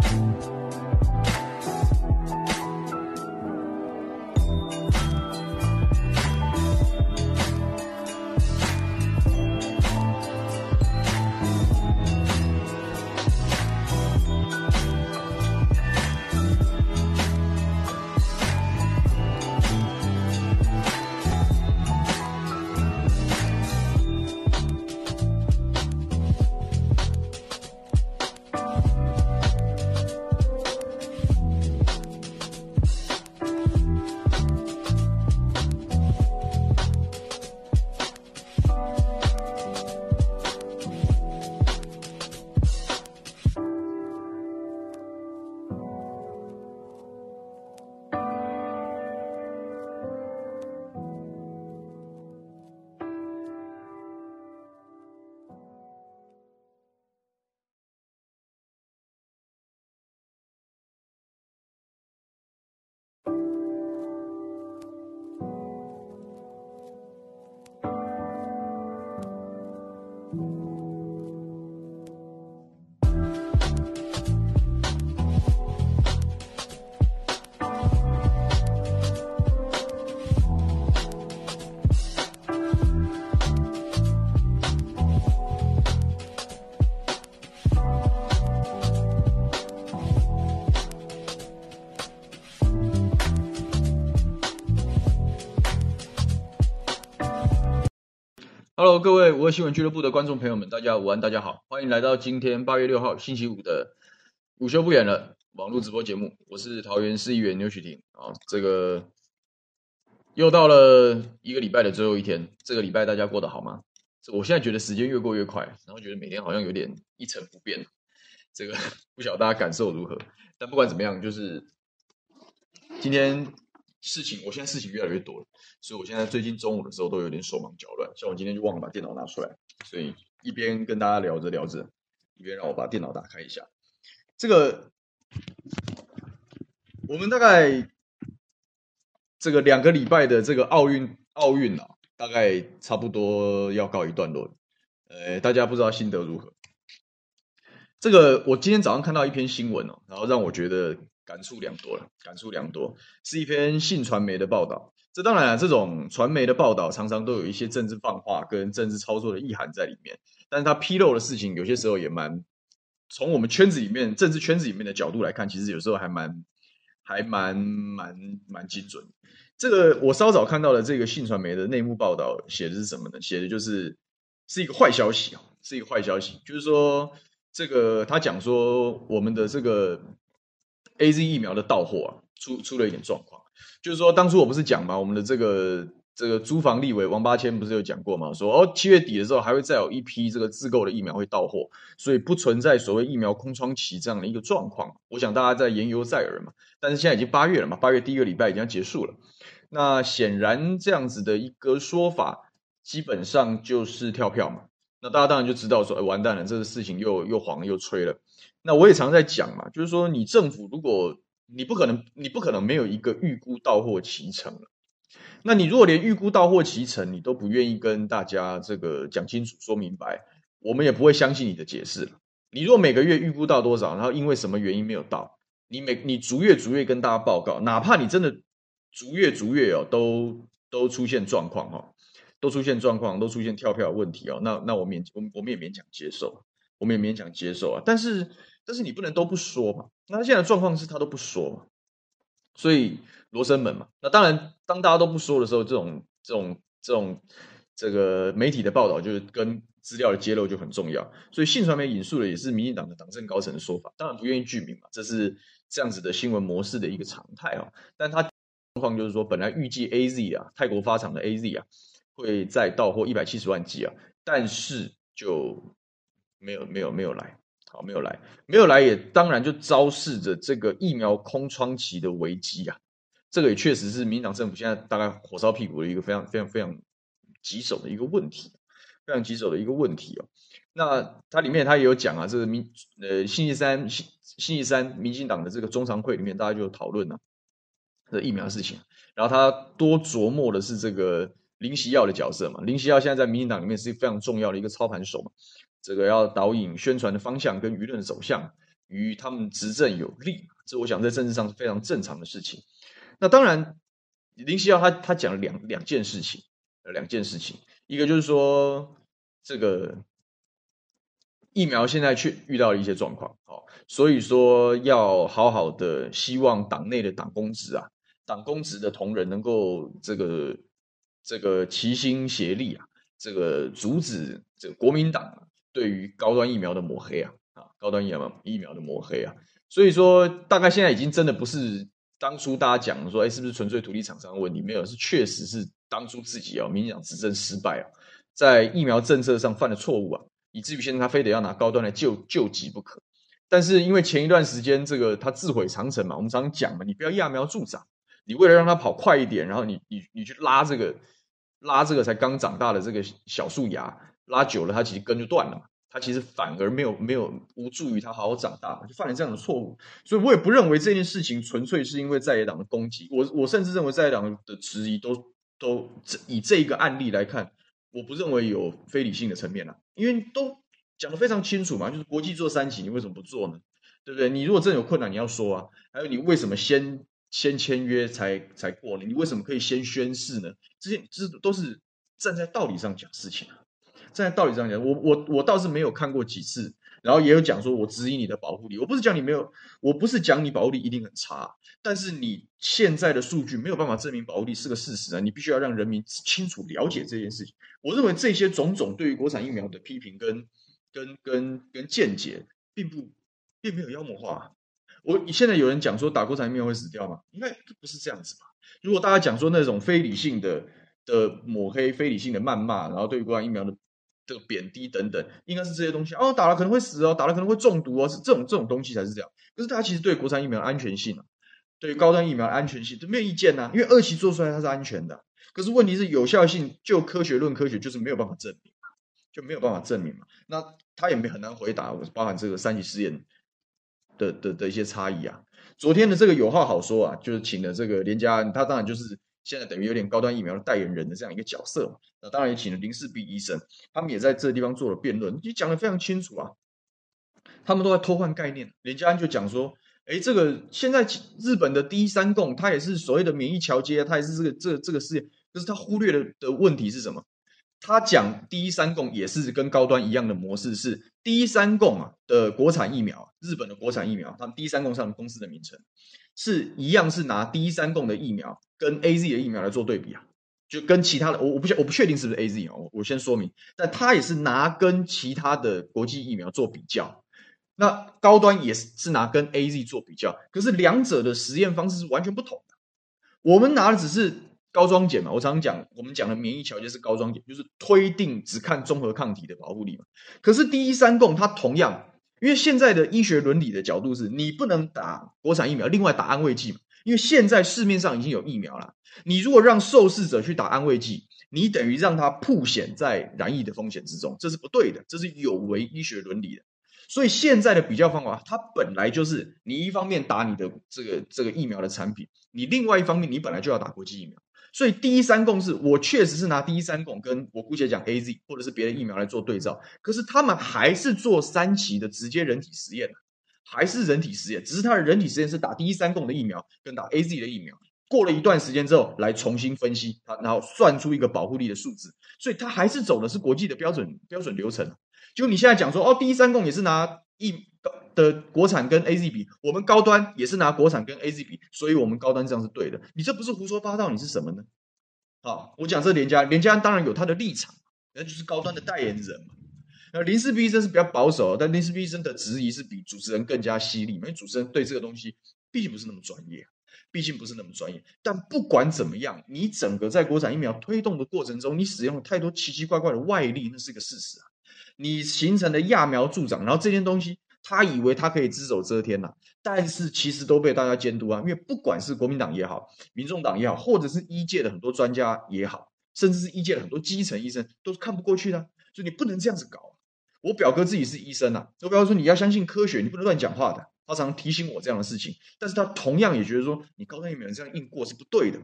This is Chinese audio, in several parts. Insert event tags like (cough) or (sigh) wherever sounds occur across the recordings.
Bye. Hello，各位五二新闻俱乐部的观众朋友们，大家午安，大家好，欢迎来到今天八月六号星期五的午休不远了网络直播节目。我是桃园市议员牛煦庭啊，这个又到了一个礼拜的最后一天，这个礼拜大家过得好吗？我现在觉得时间越过越快，然后觉得每天好像有点一成不变，这个 (laughs) 不晓得大家感受如何？但不管怎么样，就是今天。事情，我现在事情越来越多了，所以我现在最近中午的时候都有点手忙脚乱。像我今天就忘了把电脑拿出来，所以一边跟大家聊着聊着，一边让我把电脑打开一下。这个我们大概这个两个礼拜的这个奥运奥运啊，大概差不多要告一段落了。呃，大家不知道心得如何？这个我今天早上看到一篇新闻哦，然后让我觉得。感触良多了，感触良多，是一篇信传媒的报道。这当然了，这种传媒的报道常常都有一些政治放话跟政治操作的意涵在里面。但是他披露的事情，有些时候也蛮从我们圈子里面政治圈子里面的角度来看，其实有时候还蛮还蛮蛮蛮精准。这个我稍早看到的这个信传媒的内幕报道写的是什么呢？写的就是是一个坏消息啊，是一个坏消息，就是说这个他讲说我们的这个。A Z 疫苗的到货啊，出出了一点状况，就是说当初我不是讲嘛，我们的这个这个租房立委王八千不是有讲过吗？说哦，七月底的时候还会再有一批这个自购的疫苗会到货，所以不存在所谓疫苗空窗期这样的一个状况。我想大家在言犹在耳嘛，但是现在已经八月了嘛，八月第一个礼拜已经要结束了，那显然这样子的一个说法，基本上就是跳票嘛。那大家当然就知道说，哎，完蛋了，这个事情又又黄又吹了。那我也常在讲嘛，就是说，你政府如果你不可能，你不可能没有一个预估到货期程了。那你如果连预估到货期程你都不愿意跟大家这个讲清楚、说明白，我们也不会相信你的解释。你若每个月预估到多少，然后因为什么原因没有到，你每你逐月逐月跟大家报告，哪怕你真的逐月逐月哦，都都出现状况哈，都出现状况，都出现跳票的问题哦，那那我勉我我们也勉强接受。我们也勉强接受啊，但是但是你不能都不说嘛。那他现在的状况是他都不说嘛，所以罗生门嘛。那当然，当大家都不说的时候，这种这种这种这个媒体的报道就是跟资料的揭露就很重要。所以信传媒引述的也是民进党的党政高层的说法，当然不愿意具名嘛，这是这样子的新闻模式的一个常态啊。但他状况就是说，本来预计 AZ 啊，泰国发厂的 AZ 啊，会再到货一百七十万剂啊，但是就。没有没有没有来，好，没有来，没有来也当然就昭示着这个疫苗空窗期的危机啊，这个也确实是民进党政府现在大概火烧屁股的一个非常非常非常棘手的一个问题，非常棘手的一个问题哦。那它里面它也有讲啊，这个民呃星期三星星期三民进党的这个中常会里面大家就讨论啊，这疫苗事情，然后他多琢磨的是这个林锡耀的角色嘛，林锡耀现在在民进党里面是非常重要的一个操盘手嘛。这个要导引宣传的方向跟舆论的走向，与他们执政有利，这我想在政治上是非常正常的事情。那当然，林夕耀他他讲了两两件事情，两件事情，一个就是说这个疫苗现在却遇到了一些状况，哦，所以说要好好的，希望党内的党公职啊，党公职的同仁能够这个这个齐心协力啊，这个阻止这个国民党啊。对于高端疫苗的抹黑啊，啊，高端疫苗疫苗的抹黑啊，所以说大概现在已经真的不是当初大家讲说，哎，是不是纯粹土地厂商的问题？没有，是确实是当初自己啊，民进党执政失败啊，在疫苗政策上犯了错误啊，以至于现在他非得要拿高端来救救急不可。但是因为前一段时间这个他自毁长城嘛，我们常常讲嘛，你不要揠苗助长，你为了让他跑快一点，然后你你你去拉这个拉这个才刚长大的这个小树芽。拉久了，它其实根就断了嘛。它其实反而没有没有无助于它好好长大，就犯了这样的错误。所以我也不认为这件事情纯粹是因为在野党的攻击。我我甚至认为在野党的质疑都都以这一个案例来看，我不认为有非理性的层面啊，因为都讲得非常清楚嘛。就是国际做三级，你为什么不做呢？对不对？你如果真有困难，你要说啊。还有你为什么先先签约才才过呢？你为什么可以先宣誓呢？这些这都是站在道理上讲事情啊。在道理上讲，我我我倒是没有看过几次然后也有讲说，我质疑你的保护力，我不是讲你没有，我不是讲你保护力一定很差，但是你现在的数据没有办法证明保护力是个事实啊，你必须要让人民清楚了解这件事情。我认为这些种种对于国产疫苗的批评跟跟跟跟见解，并不并没有妖魔化。我现在有人讲说打国产疫苗会死掉吗？应该不是这样子吧？如果大家讲说那种非理性的的抹黑、非理性的谩骂，然后对于国产疫苗的这个贬低等等，应该是这些东西哦，打了可能会死哦，打了可能会中毒哦，是这种这种东西才是这样。可是大家其实对国产疫苗安全性啊，对高端疫苗安全性都没有意见呐、因为二期做出来它是安全的。可是问题是有效性，就科学论科学就是没有办法证明，就没有办法证明嘛。那他也没很难回答，包含这个三级试验的的的一些差异啊。昨天的这个有话好说啊，就是请了这个连家安，他当然就是。现在等于有点高端疫苗的代言人的这样一个角色嘛，那当然也请了林氏璧医生，他们也在这个地方做了辩论，你讲得非常清楚啊。他们都在偷换概念，连家安就讲说，哎，这个现在日本的第一三共，它也是所谓的免疫桥接，它也是这个这个、这个事业，可是他忽略了的问题是什么？他讲第一三共也是跟高端一样的模式，是第一三共啊的国产疫苗，日本的国产疫苗，他们第一三共上的公司的名称。是一样，是拿第一三共的疫苗跟 A Z 的疫苗来做对比啊，就跟其他的，我我不确我不确定是不是 A Z 啊，我我先说明，但他也是拿跟其他的国际疫苗做比较，那高端也是是拿跟 A Z 做比较，可是两者的实验方式是完全不同的。我们拿的只是高装检嘛，我常常讲，我们讲的免疫桥接是高装检，就是推定只看综合抗体的保护力嘛。可是第一三共它同样。因为现在的医学伦理的角度是，你不能打国产疫苗，另外打安慰剂嘛。因为现在市面上已经有疫苗了，你如果让受试者去打安慰剂，你等于让他曝险在染疫的风险之中，这是不对的，这是有违医学伦理的。所以现在的比较方法，它本来就是你一方面打你的这个这个疫苗的产品，你另外一方面你本来就要打国际疫苗。所以第一三共是我确实是拿第一三共跟我姑且讲 AZ 或者是别的疫苗来做对照，可是他们还是做三期的直接人体实验，还是人体实验，只是他的人体实验是打第一三共的疫苗跟打 AZ 的疫苗，过了一段时间之后来重新分析它，然后算出一个保护力的数字，所以他还是走的是国际的标准标准流程。就你现在讲说哦，第一三共也是拿疫的国产跟 AZ 比，我们高端也是拿国产跟 AZ 比，所以我们高端这样是对的。你这不是胡说八道，你是什么呢？好，我讲这连家连家当然有他的立场，那就是高端的代言人嘛。那林氏璧医生是比较保守，但林氏璧医生的质疑是比主持人更加犀利，因为主持人对这个东西毕竟不是那么专业，毕竟不是那么专业。但不管怎么样，你整个在国产疫苗推动的过程中，你使用了太多奇奇怪怪的外力，那是个事实啊。你形成的揠苗助长，然后这件东西。他以为他可以只手遮天呐、但是其实都被大家监督啊。因为不管是国民党也好，民众党也好，或者是医界的很多专家也好，甚至是医界的很多基层医生，都是看不过去的。所以你不能这样子搞、啊。我表哥自己是医生呐、啊，我表哥说你要相信科学，你不能乱讲话的。他常提醒我这样的事情，但是他同样也觉得说，你高端疫苗这样硬过是不对的。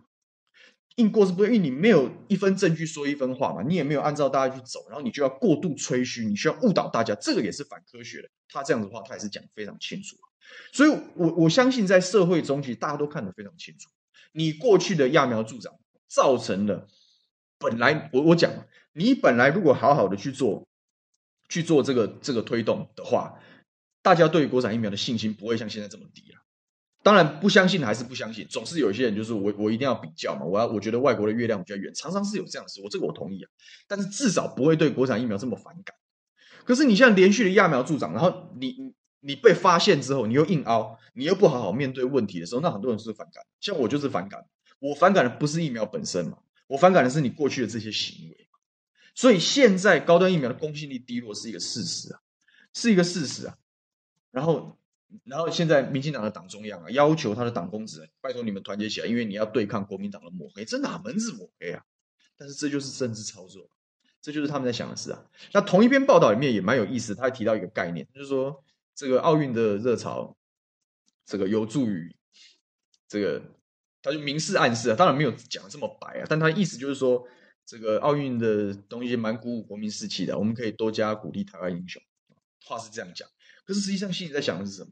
硬过是不对，因为你没有一分证据说一分话嘛，你也没有按照大家去走，然后你就要过度吹嘘，你需要误导大家，这个也是反科学的。他这样的话，他也是讲非常清楚。所以我，我相信在社会中，其实大家都看得非常清楚，你过去的揠苗助长，造成了本来我我讲，你本来如果好好的去做，去做这个这个推动的话，大家对于国产疫苗的信心不会像现在这么低了。当然不相信还是不相信，总是有一些人就是我我一定要比较嘛，我要我觉得外国的月亮比较圆，常常是有这样的事，我这个我同意啊，但是至少不会对国产疫苗这么反感。可是你现在连续的揠苗助长，然后你你被发现之后，你又硬凹，你又不好好面对问题的时候，那很多人是反感。像我就是反感，我反感的不是疫苗本身嘛，我反感的是你过去的这些行为。所以现在高端疫苗的公信力低落是一个事实啊，是一个事实啊，然后。然后现在民进党的党中央啊，要求他的党公职，拜托你们团结起来，因为你要对抗国民党的抹黑，这哪门子抹黑啊？但是这就是政治操作，这就是他们在想的事啊。那同一篇报道里面也蛮有意思，他还提到一个概念，就是说这个奥运的热潮，这个有助于这个，他就明示暗示啊，当然没有讲的这么白啊，但他意思就是说，这个奥运的东西蛮鼓舞国民士气的，我们可以多加鼓励台湾英雄，话是这样讲，可是实际上心里在想的是什么？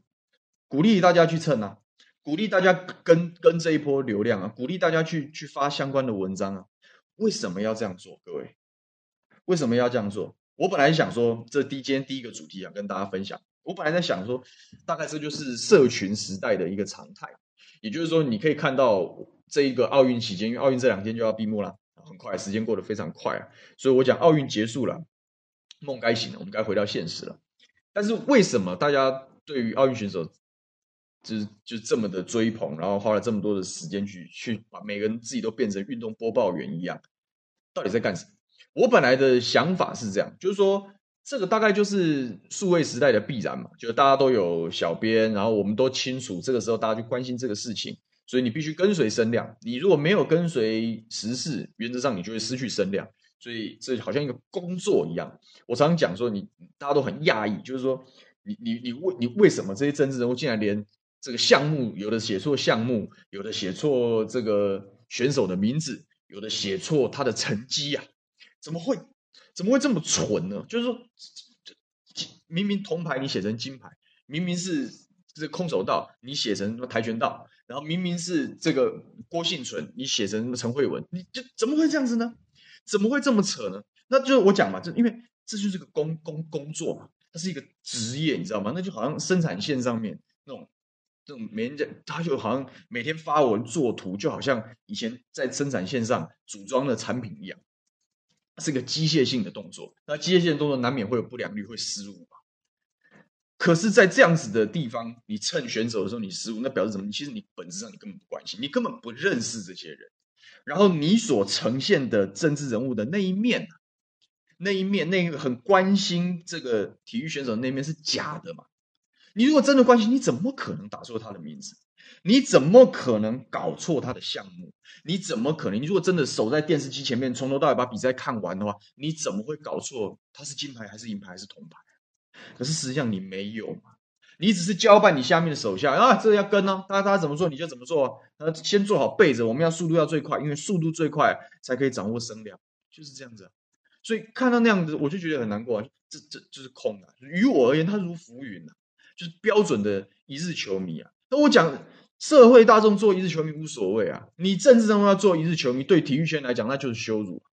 鼓励大家去蹭啊，鼓励大家跟跟这一波流量啊，鼓励大家去去发相关的文章啊。为什么要这样做？各位，为什么要这样做？我本来想说，这第今天第一个主题想跟大家分享。我本来在想说，大概这就是社群时代的一个常态，也就是说，你可以看到这一个奥运期间，因为奥运这两天就要闭幕了，很快，时间过得非常快啊。所以我讲奥运结束了，梦该醒了，我们该回到现实了。但是为什么大家对于奥运选手就是就这么的追捧，然后花了这么多的时间去去把每个人自己都变成运动播报员一样，到底在干什么？我本来的想法是这样，就是说，这个大概就是数位时代的必然嘛，就是大家都有小编，然后我们都清楚这个时候大家去关心这个事情，所以你必须跟随声量。你如果没有跟随时事，原则上你就会失去声量。所以这好像一个工作一样。我常常讲说你，大家都很讶异，就是说，你你你为你为什么这些政治人物竟然连这个项目有的写错项目，有的写错这个选手的名字，有的写错他的成绩呀、啊？怎么会？怎么会这么蠢呢？就是说，明明铜牌你写成金牌，明明是这空手道你写成什么跆拳道，然后明明是这个郭婞淳你写成什么陈慧文，你就怎么会这样子呢？怎么会这么扯呢？那就是我讲嘛，这因为这就是个工工工作嘛，它是一个职业，你知道吗？那就好像生产线上面那种这种每人他就好像每天发文做图，就好像以前在生产线上组装的产品一样。是个机械性的动作，那机械性的动作难免会有不良率，会失误嘛。可是，在这样子的地方，你趁选手的时候你失误，那表示什么？其实你本质上你根本不关心，你根本不认识这些人。然后你所呈现的政治人物的那一面，那一面，那个很关心这个体育选手那一面是假的嘛？你如果真的关心，你怎么可能打错他的名字？你怎么可能搞错他的项目？你怎么可能？你如果真的守在电视机前面，从头到尾把比赛看完的话，你怎么会搞错他是金牌还是银牌还是铜牌？可是实际上你没有嘛，你只是交办你下面的手下啊，这个要跟呢、啊，大家大家怎么做你就怎么做啊，先做好备着，我们要速度要最快，因为速度最快才可以掌握声量，就是这样子、所以看到那样子，我就觉得很难过啊，这这就是空的、啊。于我而言，它如浮云啊，是标准的一日球迷啊。那我讲。社会大众做一日球迷无所谓啊，你政治人物要做一日球迷，对体育圈来讲那就是羞辱，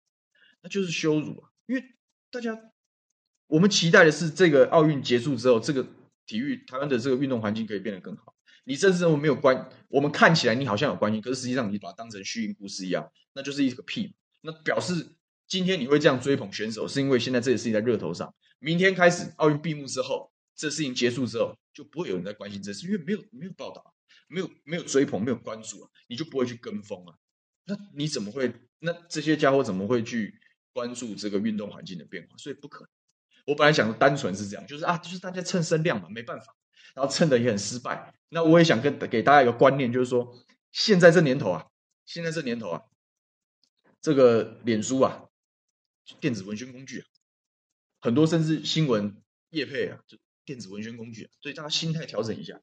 那就是羞辱啊！因为大家，我们期待的是这个奥运结束之后，这个体育台湾的这个运动环境可以变得更好。你政治人物没有关，我们看起来你好像有关系，可是实际上你把它当成虚应故事一样，那就是一个屁。那表示今天你会这样追捧选手，是因为现在这个事情在热头上。明天开始奥运闭幕之后，这事情结束之后，就不会有人在关心这事，因为没有没有报道。没有没有追捧，没有关注啊，你就不会去跟风啊。那你怎么会？那这些家伙怎么会去关注这个运动环境的变化？所以不可能。我本来想单纯是这样，就是啊，就是大家蹭声量嘛，没办法，然后蹭的也很失败。那我也想跟给大家一个观念，就是说，现在这年头啊，现在这年头啊，这个脸书啊，电子文宣工具啊，很多甚至新闻业配啊，就电子文宣工具，所以大家心态调整一下。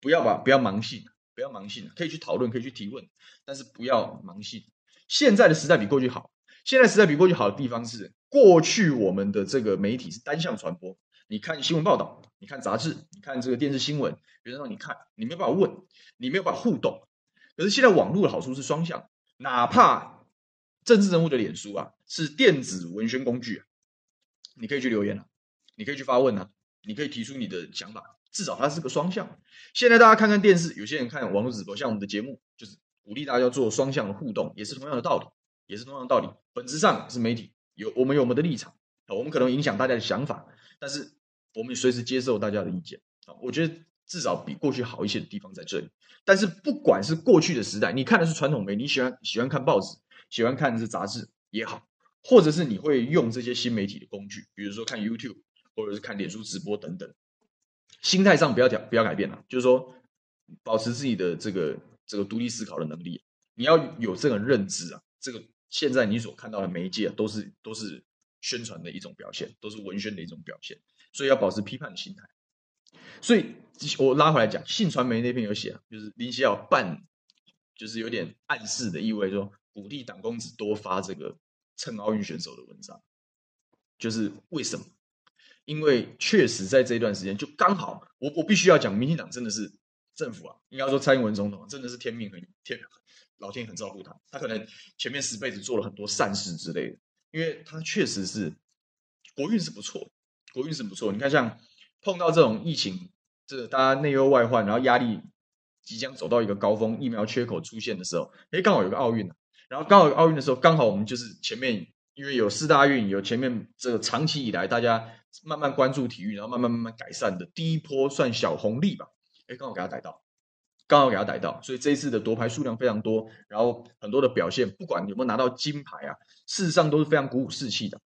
不要吧，不要盲信，不要盲信，可以去讨论，可以去提问，但是不要盲信。现在的时代比过去好，现在时代比过去好的地方是，过去我们的这个媒体是单向传播，你看新闻报道，你看杂志，你看这个电视新闻，别人让你看，你没有办法问，你没有办法互动。可是现在网络的好处是双向，哪怕政治人物的脸书啊是电子文宣工具啊，你可以去留言啊，你可以去发问啊，你可以提出你的想法。至少它是个双向。现在大家看看电视，有些人看网络直播，像我们的节目，就是鼓励大家要做双向的互动，也是同样的道理，也是同样的道理。本质上是媒体有我们有我们的立场，我们可能影响大家的想法，但是我们随时接受大家的意见。啊，我觉得至少比过去好一些的地方在这里。但是不管是过去的时代，你看的是传统媒，你喜欢喜欢看报纸，喜欢看的是杂志也好，或者是你会用这些新媒体的工具，比如说看 YouTube 或者是看脸书直播等等。心态上不要调，不要改变了，就是说，保持自己的这个这个独立思考的能力。你要有这个认知啊，这个现在你所看到的媒介啊，都是都是宣传的一种表现，都是文宣的一种表现，所以要保持批判的心态。所以我拉回来讲，信传媒那篇有写啊，就是林希尧半，就是有点暗示的意味，说鼓励党公子多发这个蹭奥运选手的文章，就是为什么？因为确实在这一段时间，就刚好我我必须要讲，民进党真的是政府啊，应该说蔡英文总统真的是天命很天，老天很照顾他，他可能前面十辈子做了很多善事之类的，因为他确实是国运是不错，国运是不错。你看，像碰到这种疫情，这大家内忧外患，然后压力即将走到一个高峰，疫苗缺口出现的时候，诶，刚好有个奥运，然后刚好有奥运的时候，刚好我们就是前面因为有四大运，有前面这个长期以来大家慢慢关注体育，然后慢慢慢慢改善的第一波算小红利吧，诶，刚好给他逮到。刚好给他逮到，所以这一次的夺牌数量非常多，然后很多的表现，不管有没有拿到金牌啊，事实上都是非常鼓舞士气的。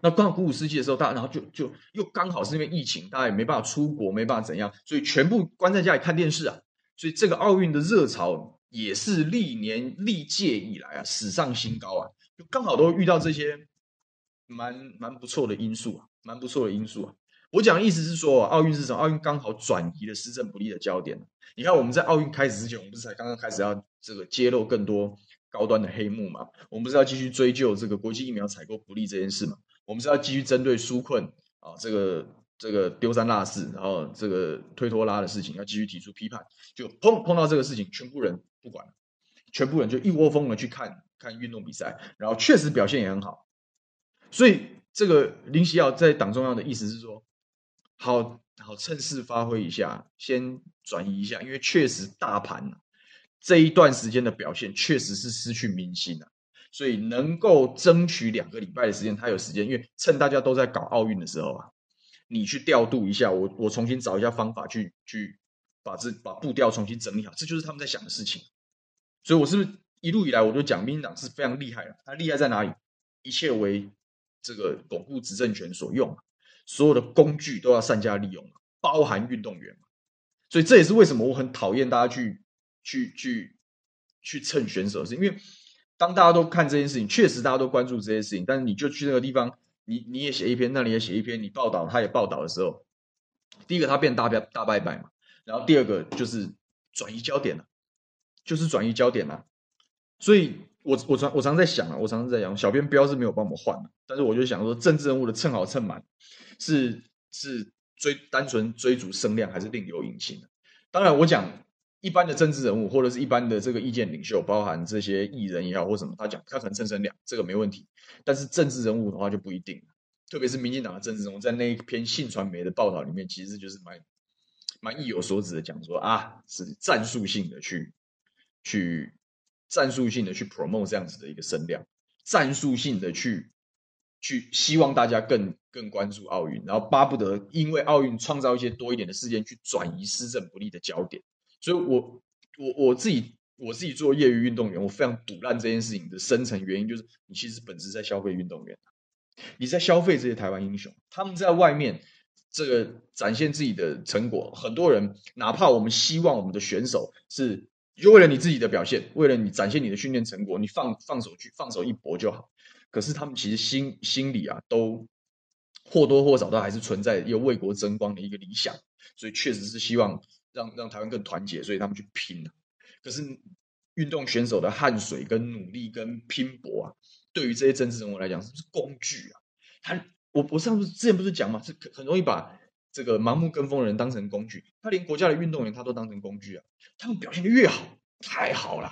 那刚好鼓舞士气的时候，大家然后就就又刚好是因为疫情，大家也没办法出国，没办法怎样，所以全部关在家里看电视啊。所以这个奥运的热潮也是历年历届以来啊史上新高啊，就刚好都遇到这些蛮蛮不错的因素啊，蛮不错的因素啊。我讲的意思是说，奥运是什么？奥运刚好转移了施政不利的焦点。你看，我们在奥运开始之前，我们不是才刚刚开始要这个揭露更多高端的黑幕嘛？我们不是要继续追究这个国际疫苗采购不利这件事嘛？我们是要继续针对纾困啊，这个这个丢三落四，然后这个推拖拉的事情，要继续提出批判。就碰碰到这个事情，全部人不管，全部人就一窝蜂的去看看运动比赛，然后确实表现也很好。所以，这个林锡耀在党中央的意思是说。好好趁势发挥一下，先转移一下，因为确实大盘这一段时间的表现确实是失去民心了，所以能够争取两个礼拜的时间，他有时间，因为趁大家都在搞奥运的时候啊，你去调度一下，我我重新找一下方法去去把这把步调重新整理好，这就是他们在想的事情。所以，我是不是一路以来我就讲，民进党是非常厉害的，他厉害在哪里？一切为这个巩固执政权所用。所有的工具都要善加利用，包含运动员，所以这也是为什么我很讨厌大家去去去去蹭选手，是因为当大家都看这件事情，确实大家都关注这些事情，但是你就去那个地方，你你也写一篇，那里也写一篇，你报道他也报道的时候，第一个他变大变大拜拜嘛，然后第二个就是转移焦点了，就是转移焦点了，所以。我我常我常在想啊，我常常在想，小编标是没有帮我们换的，但是我就想说，政治人物的蹭好蹭满，是是追单纯追逐声量，还是另有隐情？当然，我讲一般的政治人物，或者是一般的这个意见领袖，包含这些艺人也好，或什么，他讲他可能蹭声量，这个没问题。但是政治人物的话就不一定了，特别是民进党的政治人物，在那一篇信传媒的报道里面，其实就是蛮蛮意有所指的讲说啊，是战术性的去去。战术性的去 promote 这样子的一个声量，战术性的去去希望大家更更关注奥运，然后巴不得因为奥运创造一些多一点的事件去转移施政不利的焦点。所以我，我我自己我自己做业余运动员，我非常赌烂这件事情的深层原因就是，你其实本质在消费运动员，你在消费这些台湾英雄，他们在外面这个展现自己的成果，很多人哪怕我们希望我们的选手是。就为了你自己的表现，为了你展现你的训练成果，你放放手去放手一搏就好。可是他们其实心心里啊，都或多或少都还是存在一个为国争光的一个理想，所以确实是希望让让台湾更团结，所以他们去拼。可是运动选手的汗水跟努力跟拼搏啊，对于这些政治人物来讲，是不是工具啊？他我我上次之前不是讲嘛，是很容易把。这个盲目跟风人当成工具，他连国家的运动员他都当成工具啊！他们表现的越好，太好了，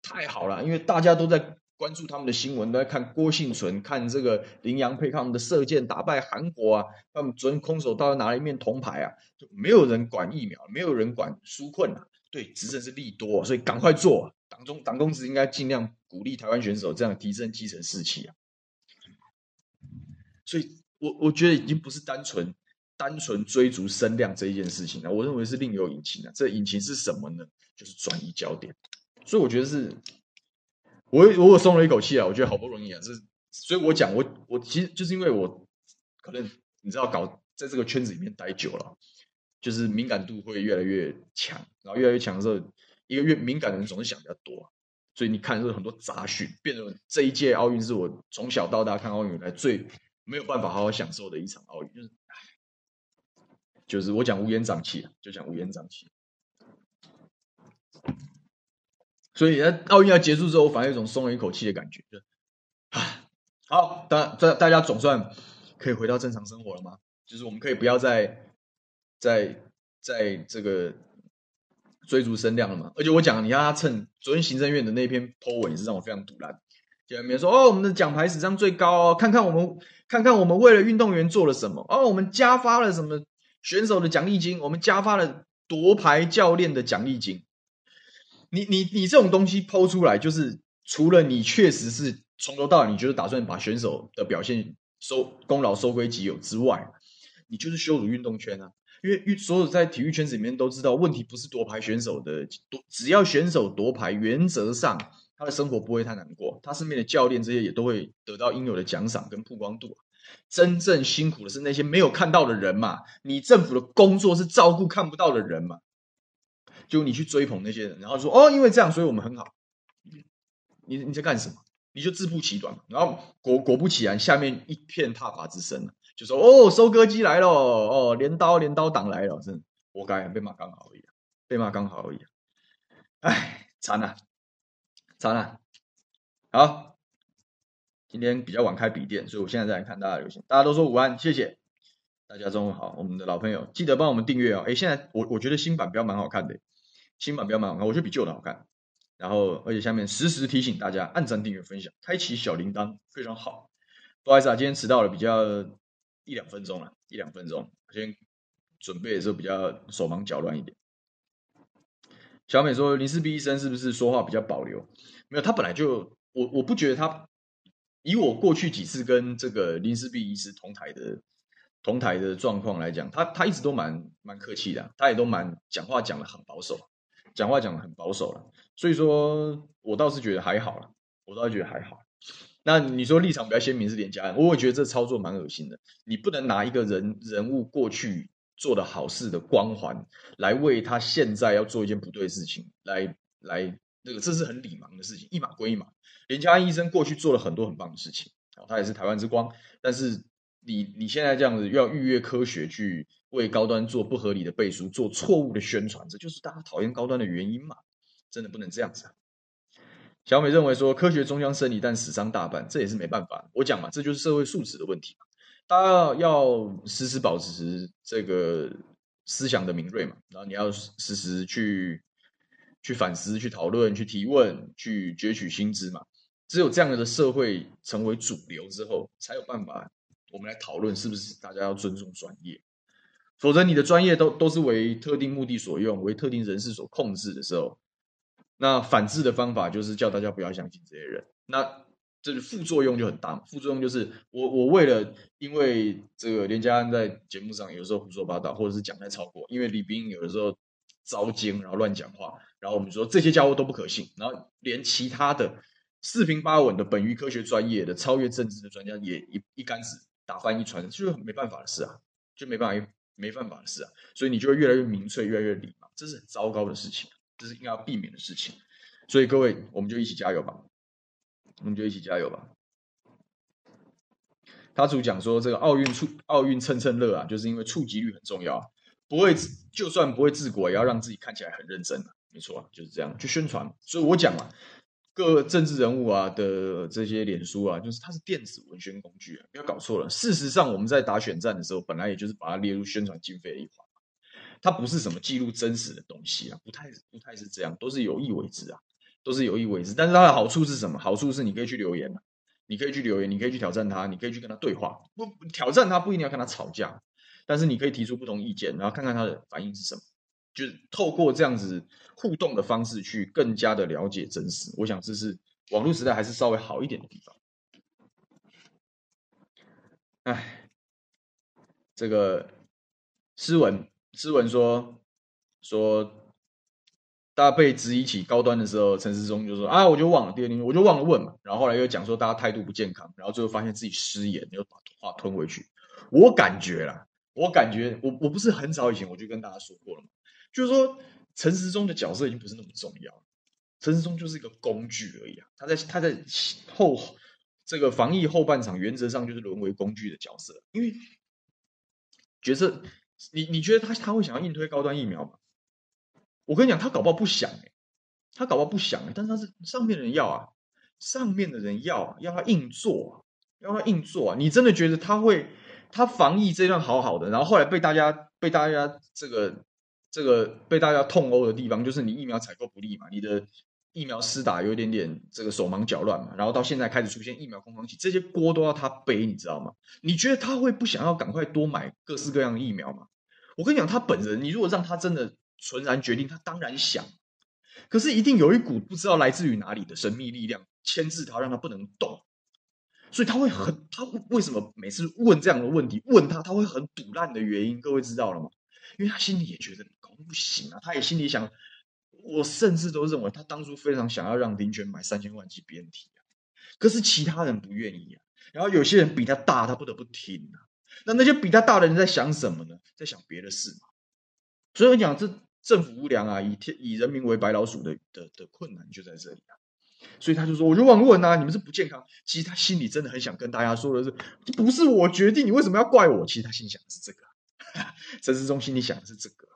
太好了，因为大家都在关注他们的新闻，都在看郭婞淳，看这个林洋配他们的射箭打败韩国啊，他们昨天空手道拿了一面铜牌啊，就没有人管疫苗，没有人管纾困啊，对，执政是利多，所以赶快做，党中党公职应该尽量鼓励台湾选手这样提升基层士气啊！所以我我觉得已经不是单纯。单纯追逐声量这一件事情呢，我认为是另有隐情的。这隐情是什么呢？就是转移焦点。所以我觉得是，我我我松了一口气啊！我觉得好不容易啊，是，所以我讲我我其实就是因为我可能你知道，搞在这个圈子里面待久了，就是敏感度会越来越强，然后越来越强的时候，一个越敏感的人总是想比较多，所以你看是很多杂讯，变成这一届奥运是我从小到大看奥运以来最没有办法好好享受的一场奥运，就是。就是我讲乌烟瘴气，就讲乌烟瘴气。所以，在奥运要结束之后，我反而有种松了一口气的感觉。就啊，好，大大大家总算可以回到正常生活了吗？就是我们可以不要再在在这个追逐声量了嘛？而且我讲，你看他趁昨天行政院的那篇 po 文，也是让我非常堵烂。就在那边说哦，我们的奖牌史上最高哦，看看我们，看看我们为了运动员做了什么哦，我们加发了什么选手的奖励金，我们加发了夺牌教练的奖励金。你你你这种东西抛出来，就是除了你确实是从头到尾，你就是打算把选手的表现收功劳收归己有之外，你就是羞辱运动圈啊！因为所有在体育圈子里面都知道，问题不是夺牌选手的夺，只要选手夺牌，原则上。他的生活不会太难过，他身边的教练这些也都会得到应有的奖赏跟曝光度。真正辛苦的是那些没有看到的人嘛，你政府的工作是照顾看不到的人嘛，就你去追捧那些人，然后说哦，因为这样，所以我们很好。你你在干什么？你就自不其短嘛。然后果果不其然，下面一片挞伐之声，就说哦，收割机来了，哦，镰刀镰刀党来了，真的活该，被骂刚好而已，被骂刚好而已。哎，惨了。惨了，好，今天比较晚开笔电，所以我现在再来看大家的留言。大家都说午安，谢谢大家，中午好。我们的老朋友记得帮我们订阅哦。哎，现在我我觉得新版标蛮好看的，新版标蛮好看，我觉得比旧的好看。然后，而且下面实时提醒大家按赞、订阅、分享、开启小铃铛，非常好。不好意思啊，今天迟到了，比较一两分钟了，一两分钟。今天准备的时候比较手忙脚乱一点。小美说：“林氏璧医生是不是说话比较保留？没有，他本来就我我不觉得他以我过去几次跟这个林氏璧医师同台的同台的状况来讲，他他一直都蛮蛮客气的，他也都蛮讲话讲的很保守，讲话讲的很保守了。所以说我倒是觉得还好了，我倒是觉得还好。那你说立场比较鲜明是连家人，我也觉得这操作蛮恶心的。你不能拿一个人人物过去。”做的好事的光环，来为他现在要做一件不对的事情，来来，那个这是很礼盲的事情，一码归一码。林家安医生过去做了很多很棒的事情，他也是台湾之光。但是你你现在这样子，要逾越科学去为高端做不合理的背书，做错误的宣传，这就是大家讨厌高端的原因嘛？真的不能这样子啊！小美认为说，科学终将胜利，但死伤大半，这也是没办法。我讲嘛，这就是社会素质的问题嘛。大家要时时保持这个思想的敏锐嘛，然后你要时时去去反思、去讨论、去提问、去攫取新知嘛。只有这样的社会成为主流之后，才有办法我们来讨论是不是大家要尊重专业。否则，你的专业都都是为特定目的所用、为特定人士所控制的时候，那反制的方法就是叫大家不要相信这些人。那。这个副作用就很大，副作用就是我我为了因为这个连家安在节目上有时候胡说八道，或者是讲太超过，因为李斌有的时候糟经，然后乱讲话，然后我们说这些家伙都不可信，然后连其他的四平八稳的本于科学专业的超越政治的专家也一一竿子打翻一船，就是没办法的事啊，就没办法没办法的事啊，所以你就会越来越民粹，越来越礼貌，这是很糟糕的事情，这是应该要避免的事情，所以各位我们就一起加油吧。我们就一起加油吧。他主讲说，这个奥运促奥运蹭蹭热啊，就是因为触及率很重要，不会就算不会治国，也要让自己看起来很认真啊。没错，就是这样去宣传。所以我讲嘛，各政治人物啊的这些脸书啊，就是它是电子文宣工具啊，不要搞错了。事实上，我们在打选战的时候，本来也就是把它列入宣传经费的一环，它不是什么记录真实的东西啊，不太不太是这样，都是有意为之啊。都是有意为之，但是它的好处是什么？好处是你可以去留言啊，你可以去留言，你可以去挑战他，你可以去跟他对话。不挑战他不一定要跟他吵架，但是你可以提出不同意见，然后看看他的反应是什么。就是透过这样子互动的方式去更加的了解真实。我想这是网络时代还是稍微好一点的地方。哎，这个诗文诗文说说。大家被质疑起高端的时候，陈世忠就说：“啊，我就忘了第二天，我就忘了问嘛。”然后后来又讲说大家态度不健康，然后最后发现自己失言，又把话吞回去。我感觉啦，我感觉我我不是很早以前我就跟大家说过了嘛，就是说陈时中的角色已经不是那么重要，陈时中就是一个工具而已啊。他在他在后这个防疫后半场，原则上就是沦为工具的角色。因为角色，你你觉得他他会想要硬推高端疫苗吗？我跟你讲，他搞不好不想哎，他搞不好不想哎，但是他是上面的人要啊，上面的人要，要他硬做，要他硬做啊。你真的觉得他会？他防疫这段好好的，然后后来被大家被大家这个这个被大家痛殴的地方，就是你疫苗采购不力嘛，你的疫苗施打有一点点这个手忙脚乱嘛，然后到现在开始出现疫苗空窗期，这些锅都要他背，你知道吗？你觉得他会不想要赶快多买各式各样的疫苗吗？我跟你讲，他本人，你如果让他真的纯然决定，他当然想。可是一定有一股不知道来自于哪里的神秘力量牵制他，让他不能动。所以他会很，他为什么每次问这样的问题，问他他会很堵烂的原因，各位知道了吗？因为他心里也觉得搞不行啊，他也心里想。我甚至都认为，他当初非常想要让林权买三千万级 BNT 啊，可是其他人不愿意啊。然后有些人比他大，他不得不听啊。那那些比他大的人在想什么呢？在想别的事嘛。所以我讲，这政府无良啊，以天以人民为白老鼠的的的困难就在这里啊。所以他就说，我就妄问啊，你们是不健康。其实他心里真的很想跟大家说的是，这不是我决定，你为什么要怪我？其实他心想的是这个，陈时中心里想的是这个。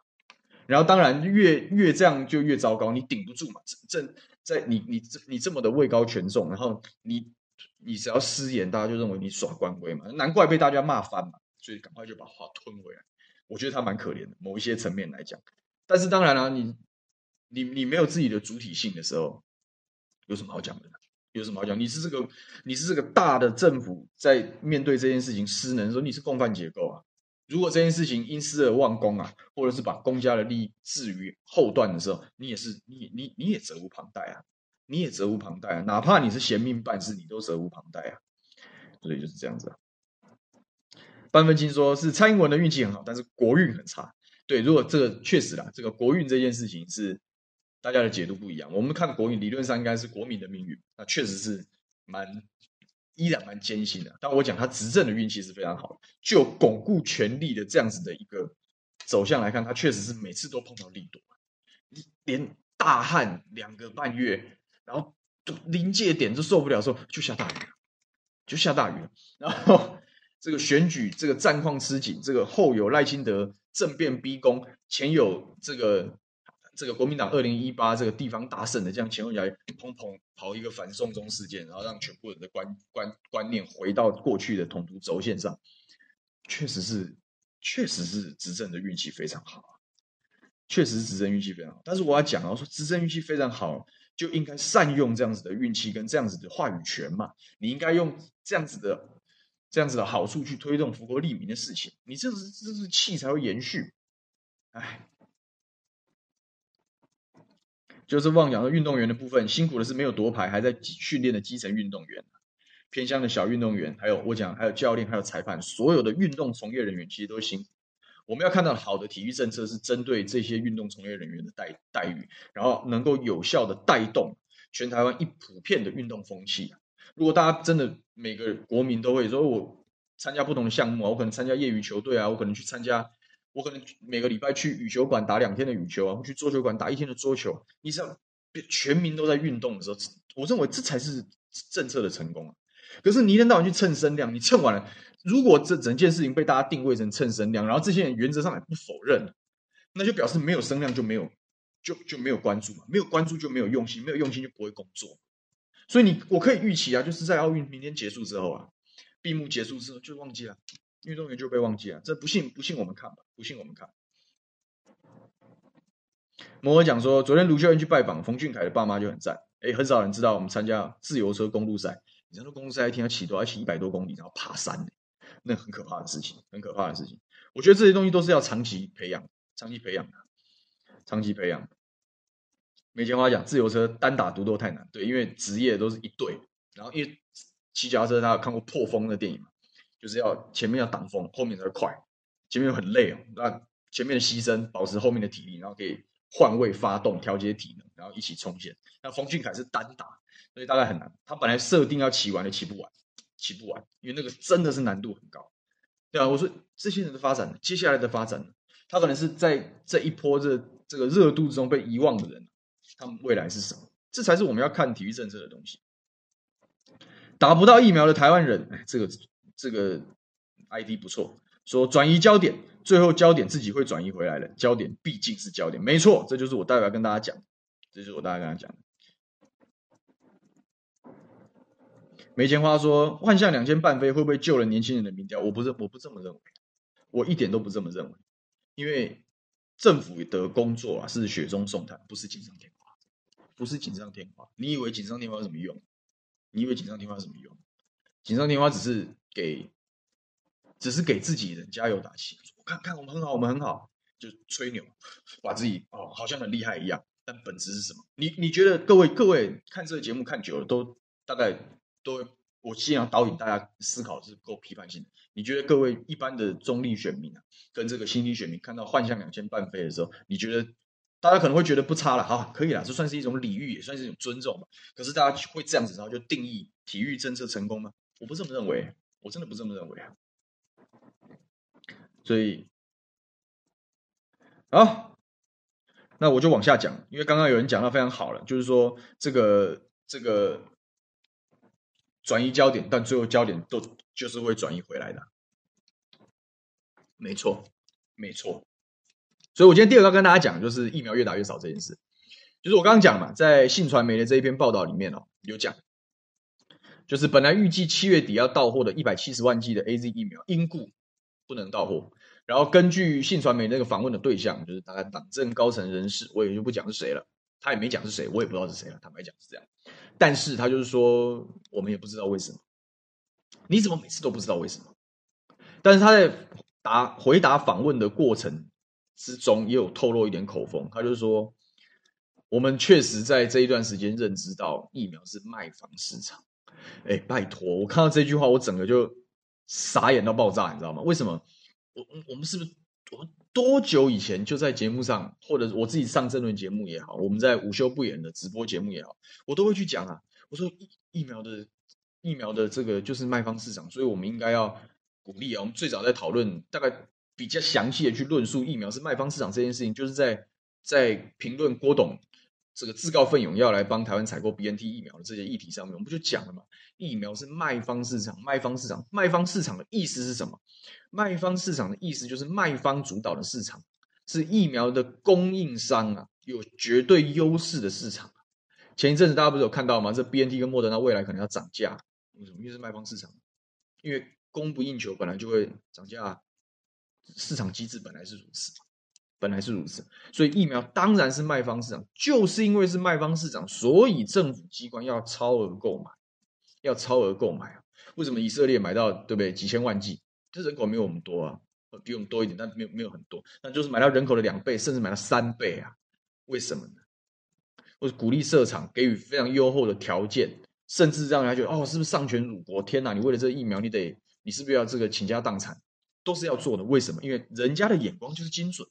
然后当然越越这样就越糟糕，你顶不住嘛。正在你你这你这么的位高权重，然后你你只要失言，大家就认为你耍官威嘛，难怪被大家骂翻嘛。所以赶快就把话吞回来。我觉得他蛮可怜的，某一些层面来讲。但是当然了、你你你没有自己的主体性的时候，有什么好讲的呢？有什么好讲？你是这个你是这个大的政府在面对这件事情失能说，你是共犯结构啊。如果这件事情因私而忘公啊，或者是把公家的利益置于后段的时候，你也是你你你也责无旁贷啊，你也责无旁贷啊，哪怕你是嫌命办事，你都责无旁贷啊，所以就是这样子啊。班芬清说是蔡英文的运气很好，但是国运很差。对，如果这个确实啦，这个国运这件事情是大家的解读不一样。我们看国语，理论上应该是国民的命运，那确实是蛮。依然蛮艰辛的，但我讲他执政的运气是非常好的。就巩固权力的这样子的一个走向来看，他确实是每次都碰到利多，连大旱两个半月，然后临界点就受不了的时候，就下大雨了，就下大雨了。然后这个选举，这个战况吃紧，这个后有赖清德政变逼宫，前有这个。这个国民党二零一八这个地方大胜的这样前后来砰砰跑一个反送中事件，然后让全部人的观观观念回到过去的统独轴线上，确实是确实是执政的运气非常好，确实是执政运气非常好。但是我要讲啊，说执政运气非常好，就应该善用这样子的运气跟这样子的话语权嘛。你应该用这样子的这样子的好处去推动福国利民的事情，你这是这是气才会延续。哎。就是妄讲的运动员的部分，辛苦的是没有夺牌还在训练的基层运动员，偏乡的小运动员，还有我讲还有教练，还有裁判，所有的运动从业人员其实都辛苦。我们要看到好的体育政策是针对这些运动从业人员的待待遇，然后能够有效的带动全台湾一普遍的运动风气。如果大家真的每个国民都会说，我参加不同的项目啊，我可能参加业余球队啊，我可能去参加。我可能每个礼拜去羽球馆打两天的羽球啊，或去桌球馆打一天的桌球。你知道，全民都在运动的时候，我认为这才是政策的成功啊。可是你一天到晚去蹭声量，你蹭完了，如果这整件事情被大家定位成蹭声量，然后这些人原则上也不否认，那就表示没有声量就没有，就就没有关注嘛，没有关注就没有用心，没有用心就不会工作。所以你我可以预期啊，就是在奥运明天结束之后啊，闭幕结束之后就忘记了。运动员就被忘记了，这不信不信我们看吧，不信我们看。摩尔讲说，昨天卢秀燕去拜访冯俊凯的爸妈就很赞，哎，很少人知道我们参加自由车公路赛，你知道公路赛一天要骑多少？要骑一百多公里，然后爬山，那很可怕的事情，很可怕的事情。我觉得这些东西都是要长期培养，长期培养的，长期培养。没钱花讲，自由车单打独斗太难，对，因为职业都是一队，然后因为骑脚踏车，他有看过破风的电影嘛？就是要前面要挡风，后面才会快。前面很累哦，那前面的牺牲，保持后面的体力，然后可以换位发动，调节体能，然后一起冲线。那冯俊凯是单打，所以大概很难。他本来设定要骑完，就骑不完，骑不完，因为那个真的是难度很高。对啊，我说这些人的发展，接下来的发展，他可能是在这一波这这个热度之中被遗忘的人，他们未来是什么？这才是我们要看体育政策的东西。打不到疫苗的台湾人，哎，这个。这个 ID 不错，说转移焦点，最后焦点自己会转移回来的。焦点毕竟是焦点，没错，这就是我待会要跟大家讲，这就是我待会跟大家讲。没钱花说，万象两千半飞会不会救了年轻人的民调？我不是，我不这么认为，我一点都不这么认为，因为政府的工作啊是雪中送炭，不是锦上添花。不是锦上添花。你以为锦上添花有什么用？你以为锦上添花有什么用？锦上添花只是给，只是给自己人加油打气。我看看我们很好，我们很好，就吹牛，把自己哦好像很厉害一样。但本质是什么？你你觉得各位各位看这个节目看久了，都大概都我尽量导引大家思考是够批判性的。你觉得各位一般的中立选民啊，跟这个新兴选民看到幻象两千半飞的时候，你觉得大家可能会觉得不差了，好，可以了，这算是一种礼遇，也算是一种尊重嘛。可是大家会这样子，然后就定义体育政策成功吗？我不这么认为，我真的不这么认为。所以，好。那我就往下讲，因为刚刚有人讲到非常好了，就是说这个这个转移焦点，但最后焦点都就是会转移回来的，没错，没错。所以我今天第二个要跟大家讲，就是疫苗越打越少这件事，就是我刚刚讲嘛，在信传媒的这一篇报道里面哦，有讲，就是本来预计七月底要到货的一百七十万剂的 AZ 疫苗，因故不能到货。然后根据信传媒那个访问的对象，就是大概党政高层人士，我也就不讲是谁了，他也没讲是谁，我也不知道是谁了。坦白讲是这样，但是他就是说，我们也不知道为什么。你怎么每次都不知道为什么？但是他在答回答访问的过程之中，也有透露一点口风，他就是说，我们确实在这一段时间认知到疫苗是卖方市场。哎，拜托，我看到这句话，我整个就傻眼到爆炸，你知道吗？为什么？我我们是不是我们多久以前就在节目上，或者我自己上政论节目也好，我们在午休不演的直播节目也好，我都会去讲啊。我说疫疫苗的疫苗的这个就是卖方市场，所以我们应该要鼓励啊。我们最早在讨论，大概比较详细的去论述疫苗是卖方市场这件事情，就是在在评论郭董这个自告奋勇要来帮台湾采购 BNT 疫苗的这些议题上面，我们不就讲了吗？疫苗是卖方市场，卖方市场，卖方市场的意思是什么？卖方市场的意思就是卖方主导的市场，是疫苗的供应商啊，有绝对优势的市场。前一阵子大家不是有看到吗？这 BNT 跟莫德纳未来可能要涨价，为什么？因为是卖方市场，因为供不应求，本来就会涨价，市场机制本来是如此，本来是如此，所以疫苗当然是卖方市场，就是因为是卖方市场，所以政府机关要超额购买。要超额购买啊？为什么以色列买到对不对？几千万剂，这人口没有我们多啊，比我们多一点，但没有没有很多，那就是买到人口的两倍，甚至买到三倍啊？为什么呢？或者鼓励设厂，给予非常优厚的条件，甚至让人家觉得哦，是不是丧权辱国？天哪！你为了这个疫苗，你得你是不是要这个倾家荡产？都是要做的。为什么？因为人家的眼光就是精准，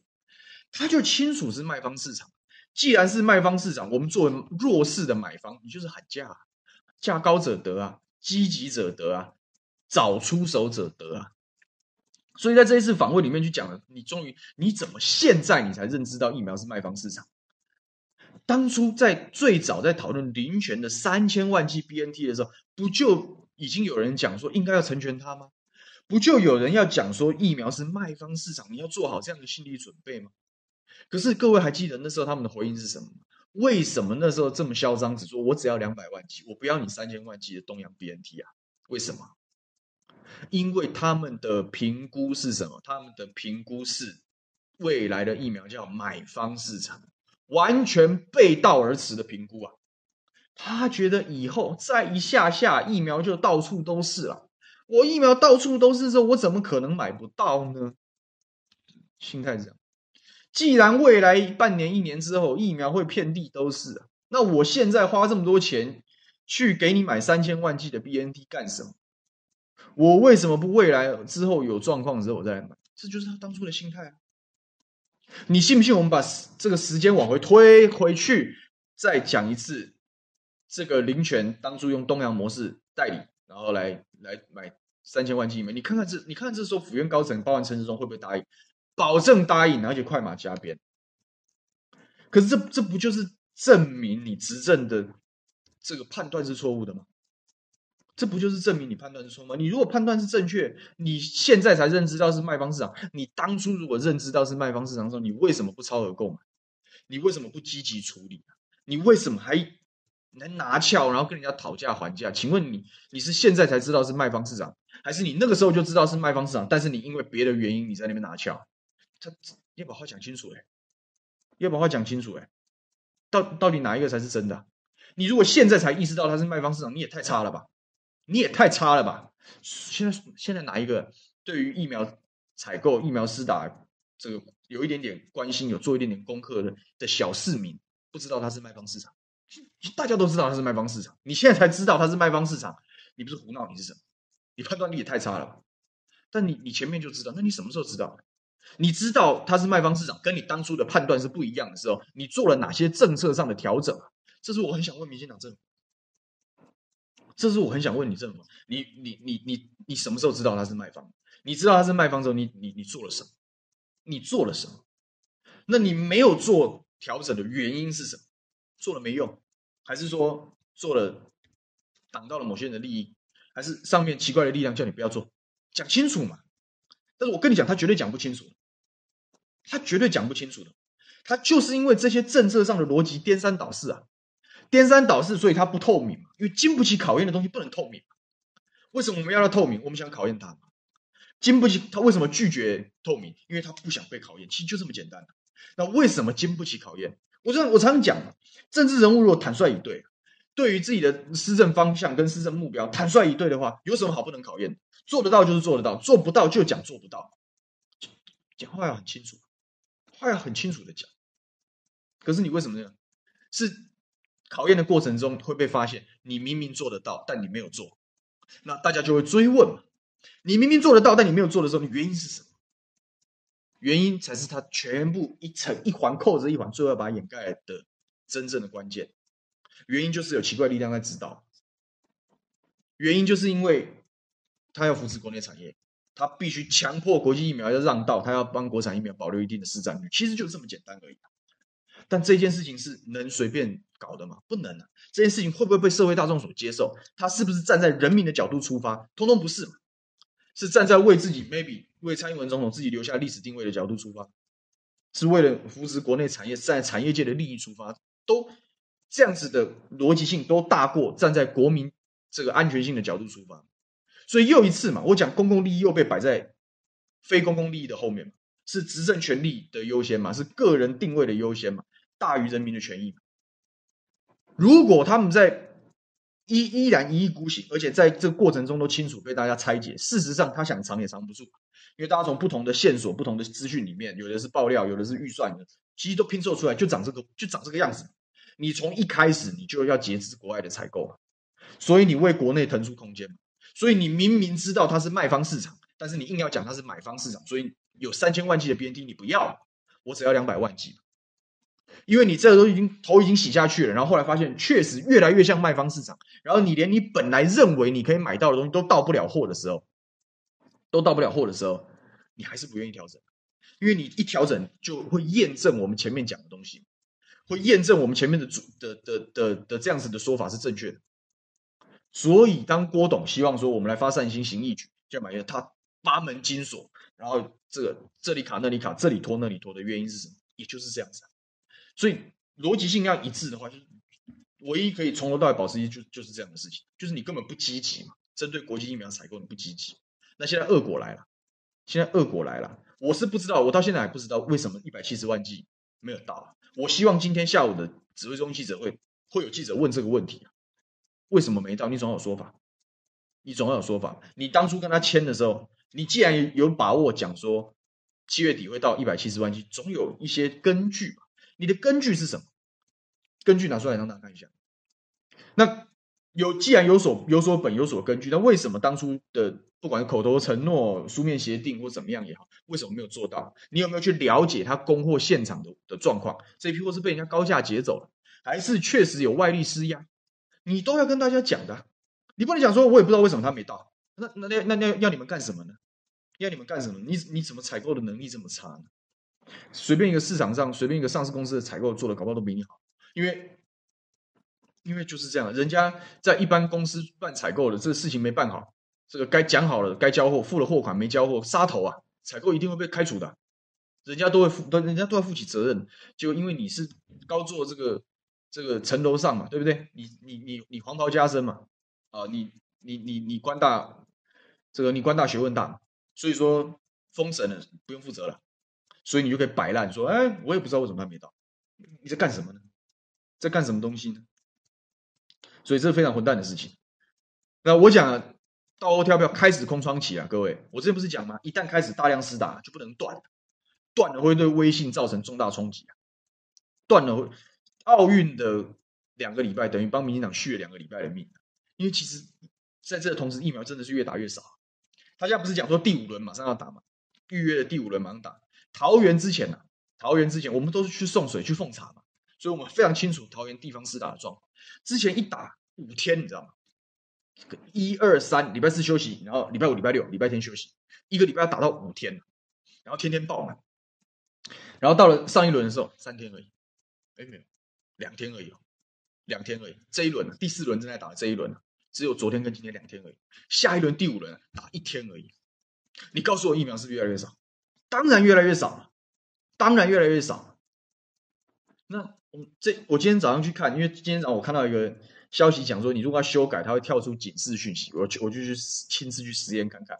他就清楚是卖方市场。既然是卖方市场，我们作为弱势的买方，你就是喊价啊。价高者得啊，积极者得啊，早出手者得啊。所以在这一次访问里面去讲了，你终于你怎么现在你才认知到疫苗是卖方市场？当初在最早在讨论林权的三千万剂 BNT 的时候，不就已经有人讲说应该要成全他吗？不就有人要讲说疫苗是卖方市场，你要做好这样的心理准备吗？可是各位还记得那时候他们的回应是什么吗？为什么那时候这么嚣张，只说我只要两百万剂，我不要你三千万剂的东洋 BNT 啊？为什么？因为他们的评估是什么？他们的评估是未来的疫苗叫买方市场，完全背道而驰的评估啊！他觉得以后再一下下疫苗就到处都是了，我疫苗到处都是的时候，我怎么可能买不到呢？心态是这样。既然未来半年、一年之后疫苗会遍地都是，那我现在花这么多钱去给你买三千万剂的 BNT 干什么？我为什么不未来之后有状况之后我再来买？这就是他当初的心态啊！你信不信？我们把这个时间往回推回去，再讲一次，这个林权当初用东洋模式代理，然后来来买三千万剂疫苗，你看看这，你看这时候府院高层，包含陈时中会不会答应？保证答应，而且快马加鞭。可是这这不就是证明你执政的这个判断是错误的吗？这不就是证明你判断是错吗？你如果判断是正确，你现在才认知到是卖方市场。你当初如果认知到是卖方市场的时候，你为什么不超额购买？你为什么不积极处理？你为什么还能拿翘，然后跟人家讨价还价？请问你你是现在才知道是卖方市场，还是你那个时候就知道是卖方市场？但是你因为别的原因你在那边拿翘？他要把话讲清楚哎，要把话讲清楚哎。到到底哪一个才是真的？你如果现在才意识到他是卖方市场，你也太差了吧？你也太差了吧？现在现在哪一个对于疫苗采购、疫苗施打这个有一点点关心、有做一点点功课的的小市民，不知道他是卖方市场？大家都知道他是卖方市场，你现在才知道他是卖方市场，你不是胡闹，你是什么？你判断力也太差了吧？但你你前面就知道，那你什么时候知道？你知道他是卖方市场，跟你当初的判断是不一样的时候，你做了哪些政策上的调整？这是我很想问民进党政府，这是我很想问你政府，你你你你你什么时候知道他是卖方？你知道他是卖方之后，你你你做了什么？你做了什么？那你没有做调整的原因是什么？做了没用，还是说做了挡到了某些人的利益，还是上面奇怪的力量叫你不要做？讲清楚嘛！但是我跟你讲，他绝对讲不清楚，他绝对讲不清楚的，他就是因为这些政策上的逻辑颠三倒四啊，颠三倒四，所以他不透明，因为经不起考验的东西不能透明。为什么我们要他透明？我们想考验他，经不起他为什么拒绝透明？因为他不想被考验，其实就这么简单。那为什么经不起考验？我常我常讲，政治人物如果坦率以对，对于自己的施政方向跟施政目标坦率以对的话，有什么好不能考验的？做得到就是做得到，做不到就讲做不到，讲话要很清楚，话要很清楚的讲。可是你为什么呢？是考验的过程中会被发现，你明明做得到，但你没有做，那大家就会追问嘛。你明明做得到，但你没有做的时候，你原因是什么？原因才是他全部一层一环扣着一环，最后把它掩盖的真正的关键。原因就是有奇怪力量在指导，原因就是因为。他要扶持国内产业，他必须强迫国际疫苗要让道，他要帮国产疫苗保留一定的市占率，其实就这么简单而已。但这件事情是能随便搞的吗？不能啊！这件事情会不会被社会大众所接受？他是不是站在人民的角度出发？通通不是嘛，是站在为自己 maybe 为蔡英文总统自己留下历史定位的角度出发，是为了扶持国内产业，站在产业界的利益出发，都这样子的逻辑性都大过站在国民这个安全性的角度出发。所以又一次嘛，我讲公共利益又被摆在非公共利益的后面嘛，是执政权力的优先嘛，是个人定位的优先嘛，大于人民的权益。如果他们在依依然一意孤行，而且在这个过程中都清楚被大家拆解，事实上他想藏也藏不住，因为大家从不同的线索、不同的资讯里面，有的是爆料，有的是预算的，其实都拼凑出来，就长这个，就长这个样子。你从一开始你就要节制国外的采购，所以你为国内腾出空间。所以你明明知道它是卖方市场，但是你硬要讲它是买方市场，所以有三千万剂的 BNT 你不要，我只要两百万剂，因为你这个都已经头已经洗下去了，然后后来发现确实越来越像卖方市场，然后你连你本来认为你可以买到的东西都到不了货的时候，都到不了货的时候，你还是不愿意调整，因为你一调整就会验证我们前面讲的东西，会验证我们前面的主的的的的，的这样子的说法是正确的。所以，当郭董希望说我们来发善心行义举，就买一个他八门金锁，然后这个这里卡那里卡，这里拖那里拖的原因是什么？也就是这样子。所以逻辑性要一致的话，就是唯一可以从头到尾保持一致，就就是这样的事情，就是你根本不积极嘛。针对国际疫苗采购，你不积极。那现在恶果来了，现在恶果来了。我是不知道，我到现在还不知道为什么一百七十万剂没有到。我希望今天下午的指挥中心记者会会有记者问这个问题啊。为什么没到？你总要有说法，你总要有说法。你当初跟他签的时候，你既然有把握讲说七月底会到一百七十万剂，总有一些根据吧？你的根据是什么？根据拿出来让大家看一下。那有既然有所有所本有所根据，那为什么当初的不管是口头承诺、书面协定或怎么样也好，为什么没有做到？你有没有去了解他供货现场的的状况？这批货是被人家高价劫走了，还是确实有外力施压？你都要跟大家讲的，你不能讲说，我也不知道为什么他没到。那那那那那要你们干什么呢？要你们干什么？你你怎么采购的能力这么差呢？随便一个市场上，随便一个上市公司的采购做的，搞不好都比你好。因为因为就是这样，人家在一般公司办采购的这个事情没办好，这个该讲好了，该交货付了货款没交货，杀头啊！采购一定会被开除的，人家都会负，人家都要负起责任。就因为你是高做这个。这个城楼上嘛，对不对？你你你你黄袍加身嘛，啊，你你你你官大，这个你官大学问大，所以说封神了不用负责了，所以你就可以摆烂说，哎，我也不知道为什么还没到，你在干什么呢？在干什么东西呢？所以这是非常混蛋的事情。那我讲了，倒货跳票开始空窗期啊，各位，我之前不是讲吗？一旦开始大量施打，就不能断，断了会对微信造成重大冲击啊，断了会，奥运的两个礼拜等于帮民进党续了两个礼拜的命，因为其实在这个同时，疫苗真的是越打越少。他现在不是讲说第五轮马上要打吗？预约的第五轮马上打。桃园之前呢、啊？桃园之前我们都是去送水去奉茶嘛，所以我们非常清楚桃园地方施打的状况。之前一打五天，你知道吗？一二三，礼拜四休息，然后礼拜五、礼拜六、礼拜天休息，一个礼拜要打到五天，然后天天爆满。然后到了上一轮的时候，三天而已，哎没有，两天而已哦，两天而已。这一轮第四轮正在打这一轮只有昨天跟今天两天而已。下一轮第五轮打一天而已。你告诉我疫苗是不是越来越少？当然越来越少了，当然越来越少了。那我这我今天早上去看，因为今天早上我看到一个消息讲说，你如果要修改，它会跳出警示讯息。我去我就去亲自去实验看看，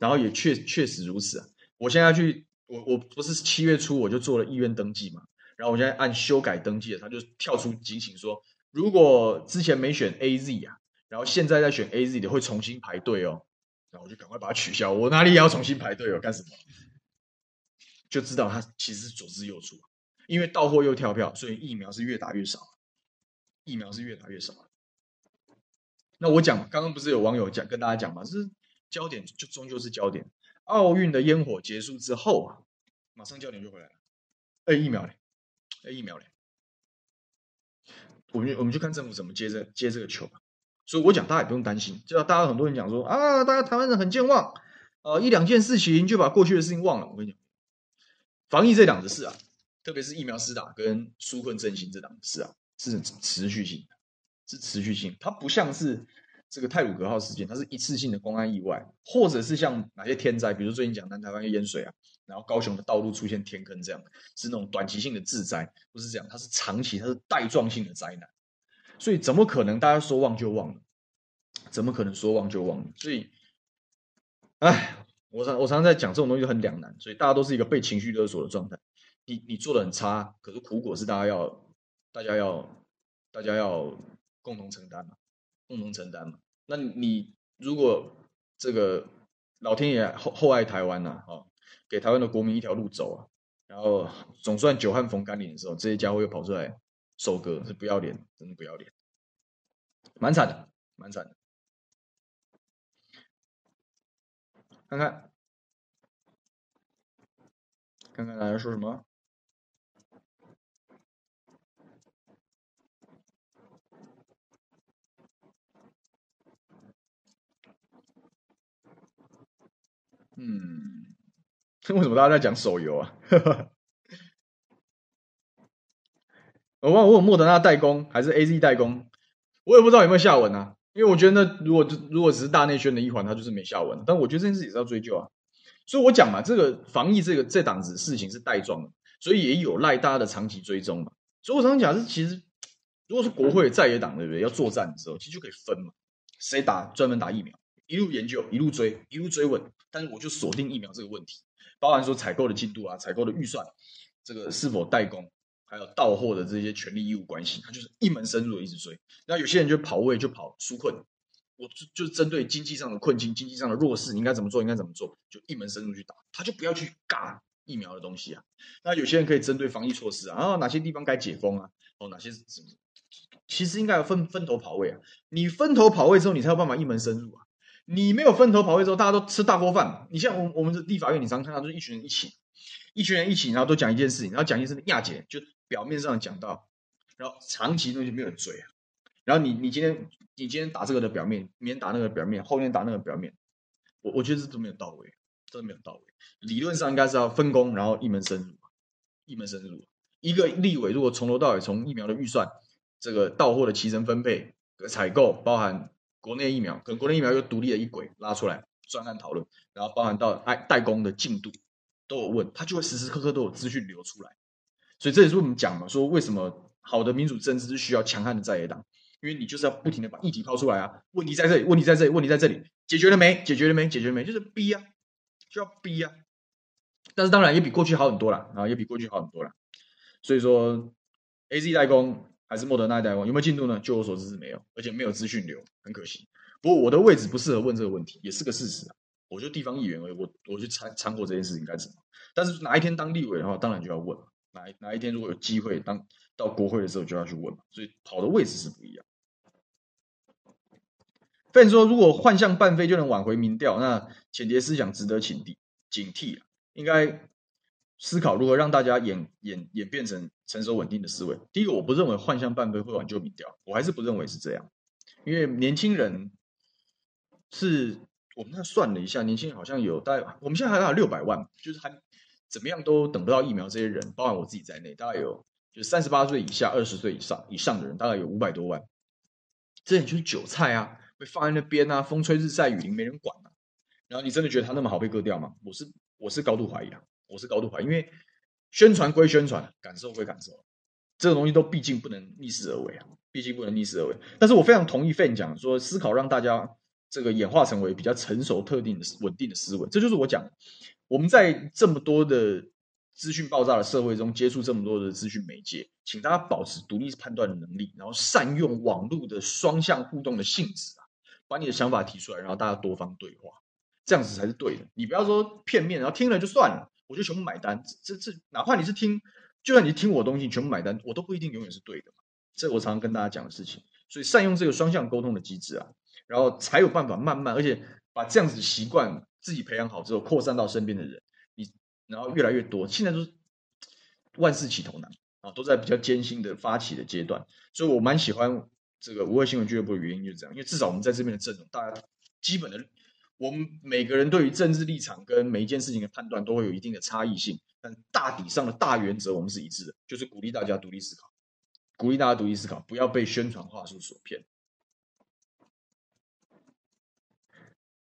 然后也确确实如此啊。我现在去，我我不是七月初我就做了意愿登记嘛，然后我现在按修改登记了，它就跳出警醒说，如果之前没选 AZ 啊。然后现在再选 AZ 的会重新排队哦，然后我就赶快把它取消。我哪里也要重新排队哦？干什么？就知道他其实左支右绌，因为到货又跳票，所以疫苗是越打越少，疫苗是越打越少。那我讲，刚刚不是有网友讲跟大家讲吗？是焦点就终究是焦点。奥运的烟火结束之后啊，马上焦点就回来了。哎，疫苗嘞？疫苗嘞？我们我们就看政府怎么接这接这个球吧。所以我讲，大家也不用担心。就大家很多人讲说啊，大家台湾人很健忘，呃，一两件事情就把过去的事情忘了。我跟你讲，防疫这档子事啊，特别是疫苗施打跟纾困振兴这档子事啊，是持续性的，是持续性。它不像是这个泰鲁格号事件，它是一次性的公安意外，或者是像哪些天灾，比如最近讲南台湾淹水啊，然后高雄的道路出现天坑这样，是那种短期性的自灾，不是这样，它是长期，它是带状性的灾难。所以怎么可能大家说忘就忘了？怎么可能说忘就忘了？所以，哎，我常我常常在讲这种东西很两难，所以大家都是一个被情绪勒索的状态。你你做的很差，可是苦果是大家要大家要大家要共同承担嘛，共同承担嘛。那你如果这个老天爷厚厚爱台湾呐，啊，给台湾的国民一条路走啊，然后总算久旱逢甘霖的时候，这些家伙又跑出来。收割是不要脸，真的不要脸，蛮惨的，蛮惨的。看看，看看大家说什么？嗯，(laughs) 为什么大家在讲手游啊？(laughs) 我问我有莫德纳代工还是 AZ 代工，我也不知道有没有下文啊。因为我觉得如果如果只是大内宣的一环，它就是没下文。但我觉得这件事也是要追究啊。所以我讲嘛，这个防疫这个这档子事情是带状的，所以也有赖大家的长期追踪嘛。所以我常常讲是，其实如果是国会在野党对不对？要作战的时候，其实就可以分嘛，谁打专门打疫苗，一路研究一路追一路追问。但是我就锁定疫苗这个问题，包含说采购的进度啊，采购的预算，这个是否代工。还有到货的这些权利义务关系，他就是一门深入的一直追。那有些人就跑位就跑纾困，我就就针对经济上的困境、经济上的弱势，你应该怎么做？应该怎么做？就一门深入去打，他就不要去尬疫苗的东西啊。那有些人可以针对防疫措施啊，哪些地方该解封啊？哦，哪些什么？其实应该要分分头跑位啊。你分头跑位之后，你才有办法一门深入啊。你没有分头跑位之后，大家都吃大锅饭。你像我我们的立法院，你常看到都是一群人一起，一群人一起，然后都讲一件事情，然后讲一件事情亚姐就。表面上讲到，然后长期东西没有人追啊。然后你你今天你今天打这个的表面，明天打那个表面，后天打那个表面，我我觉得这都没有到位，真的没有到位。理论上应该是要分工，然后一门深入，一门深入。一个立委如果从头到尾从疫苗的预算、这个到货的期程分配、采购，包含国内疫苗，可能国内疫苗又独立的一轨拉出来专案讨论，然后包含到代代工的进度都有问，他就会时时刻刻都有资讯流出来。所以这也是我们讲嘛，说为什么好的民主政治是需要强悍的在野党，因为你就是要不停的把议题抛出来啊，问题在这里，问题在这里，问题在这里，解决了没？解决了没？解决了没？就是逼啊，就要逼啊。但是当然也比过去好很多了啊，也比过去好很多了。所以说，AZ 代工还是莫德纳代工？有没有进度呢？就我所知是没有，而且没有资讯流，很可惜。不过我的位置不适合问这个问题，也是个事实啊。我就地方议员而已，我我去参参过这件事情干什么？但是哪一天当立委的话，当然就要问。哪一哪一天如果有机会当到国会的时候，就要去问。所以跑的位置是不一样。Fan 说，如果幻象半飞就能挽回民调，那浅碟思想值得警惕。警惕应该思考如何让大家演演演变成成熟稳定的思维。第一个，我不认为幻象半杯会挽救民调，我还是不认为是这样，因为年轻人是。我们那算了一下，年轻人好像有大概，我们现在还有六百万，就是还怎么样都等不到疫苗。这些人，包含我自己在内，大概有就是三十八岁以下、二十岁以上以上的人，大概有五百多万。这些就是韭菜啊，被放在那边啊，风吹日晒雨淋没人管啊。然后你真的觉得他那么好被割掉吗？我是我是高度怀疑啊，我是高度怀疑，因为宣传归宣传，感受归感受，这个东西都毕竟不能逆势而为啊，毕竟不能逆势而为。但是我非常同意 Fan 讲说，思考让大家。这个演化成为比较成熟、特定的、稳定的思维，这就是我讲，我们在这么多的资讯爆炸的社会中，接触这么多的资讯媒介，请大家保持独立判断的能力，然后善用网络的双向互动的性质啊，把你的想法提出来，然后大家多方对话，这样子才是对的。你不要说片面，然后听了就算了，我就全部买单。这这，哪怕你是听，就算你听我的东西，全部买单，我都不一定永远是对的嘛。这我常常跟大家讲的事情，所以善用这个双向沟通的机制啊。然后才有办法慢慢，而且把这样子习惯自己培养好之后，扩散到身边的人，你然后越来越多。现在都是万事起头难啊，都在比较艰辛的发起的阶段，所以我蛮喜欢这个无畏新闻俱乐部的原因就是这样，因为至少我们在这边的阵容，大家基本的，我们每个人对于政治立场跟每一件事情的判断都会有一定的差异性，但大体上的大原则我们是一致的，就是鼓励大家独立思考，鼓励大家独立思考，不要被宣传话术所骗。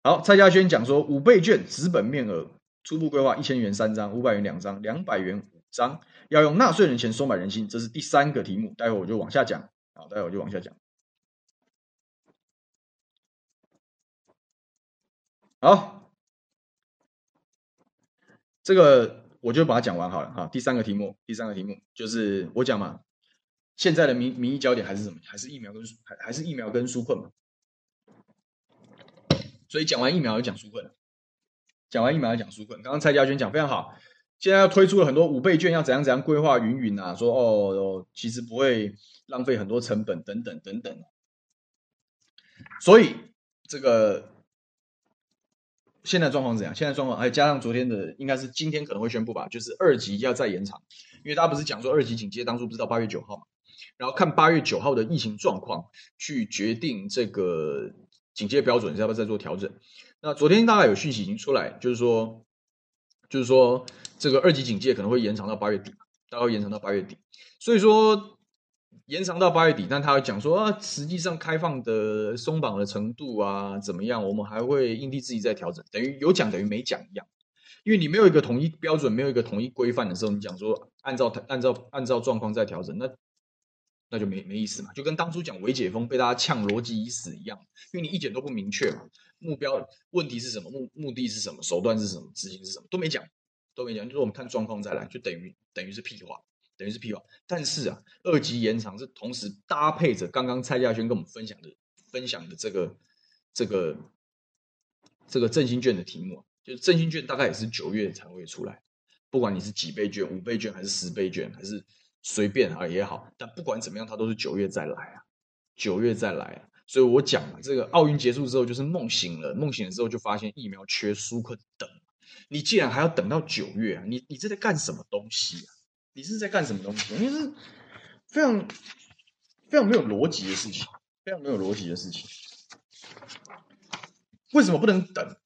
好，蔡嘉轩讲说，五倍券纸本面额初步规划一千元三张，五百元两张，两百元五张，要用纳税人钱收买人心，这是第三个题目。待会我就往下讲，好，待会我就往下讲。好，这个我就把它讲完好了哈。第三个题目，第三个题目就是我讲嘛，现在的民民意焦点还是什么？还是疫苗跟还还是疫苗跟纾困嘛？所以讲完疫苗就讲纾困，讲完疫苗就讲纾困。刚刚蔡家轩讲非常好，现在要推出了很多五倍券，要怎样怎样规划云云啊，说哦，其实不会浪费很多成本等等等等。所以这个现在状况怎样？现在状况还加上昨天的，应该是今天可能会宣布吧，就是二级要再延长，因为大家不是讲说二级警戒当初不是到八月九号嘛，然后看八月九号的疫情状况去决定这个。警戒标准是要不要再做调整？那昨天大概有讯息已经出来，就是说，就是说这个二级警戒可能会延长到八月底，大概延长到八月底。所以说延长到八月底，但他会讲说啊，实际上开放的松绑的程度啊怎么样？我们还会因地制宜再调整，等于有讲等于没讲一样。因为你没有一个统一标准，没有一个统一规范的时候，你讲说按照按照按照状况再调整，那。那就没没意思嘛，就跟当初讲微解封被大家呛逻辑已死一样，因为你一点都不明确嘛，目标问题是什么，目目的是什么，手段是什么，执行是什么，都没讲，都没讲，就是我们看状况再来，就等于等于是屁话，等于是屁话。但是啊，二级延长是同时搭配着刚刚蔡家轩跟我们分享的分享的这个这个这个振兴券的题目啊，就是振兴券大概也是九月才会出来，不管你是几倍券、五倍券还是十倍券还是。随便啊也好，但不管怎么样，它都是九月再来啊，九月再来啊。所以我讲嘛，这个奥运结束之后就是梦醒了，梦醒了之后就发现疫苗缺，纾困等。你既然还要等到九月啊，你你这在干什么东西啊？你是在干什么东西？因为是非常非常没有逻辑的事情，非常没有逻辑的事情。为什么不能等？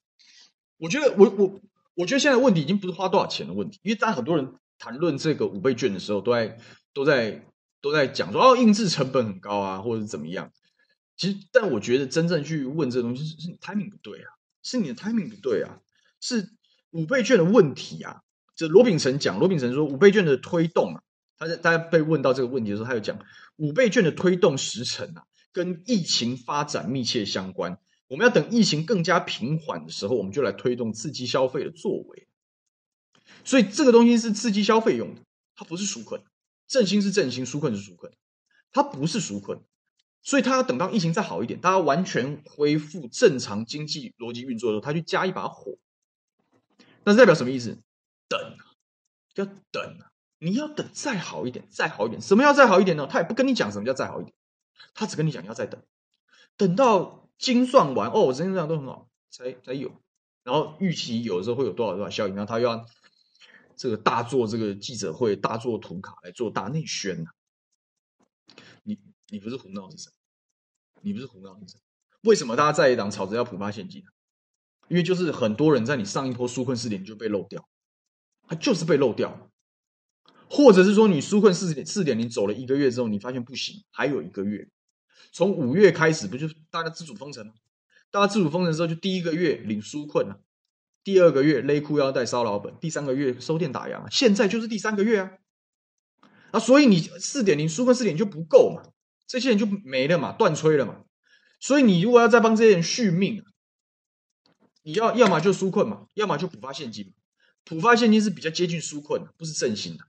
我觉得我我我觉得现在问题已经不是花多少钱的问题，因为大家很多人。谈论这个五倍券的时候，都在都在都在讲说哦，印制成本很高啊，或者怎么样。其实，但我觉得真正去问这个东西是，是你 timing 不对啊，是你的 timing 不对啊，是五倍券的问题啊。这罗秉成讲，罗秉成说五倍券的推动啊，他在大家被问到这个问题的时候，他就讲五倍券的推动时程啊，跟疫情发展密切相关。我们要等疫情更加平缓的时候，我们就来推动刺激消费的作为。所以这个东西是刺激消费用的，它不是纾困。振兴是振兴，纾困是纾困。它不是纾困，所以他要等到疫情再好一点，大家完全恢复正常经济逻辑运作的时候，他去加一把火。那是代表什么意思？等啊，要等啊！你要等再好一点，再好一点。什么要再好一点呢？他也不跟你讲什么叫再好一点，他只跟你讲你要再等，等到精算完哦，整体上都很好，才才有。然后预期有的时候会有多少多少效应，然后他又要这个大做这个记者会，大做图卡来做大内宣呐、啊。你你不是胡闹是什么？你不是胡闹是什么？为什么大家在一档吵着要普发现金？因为就是很多人在你上一波纾困试点就被漏掉，他就是被漏掉，或者是说你纾困四点四点零走了一个月之后，你发现不行，还有一个月，从五月开始不就大家自主封城吗？大家自主封城之后，就第一个月领纾困了，第二个月勒裤腰带烧老本，第三个月收店打烊啊，现在就是第三个月啊，啊，所以你四点零纾困四点就不够嘛，这些人就没了嘛，断炊了嘛，所以你如果要再帮这些人续命，你要要么就纾困嘛，要么就补发现金嘛，普发现金是比较接近纾困的，不是振兴的，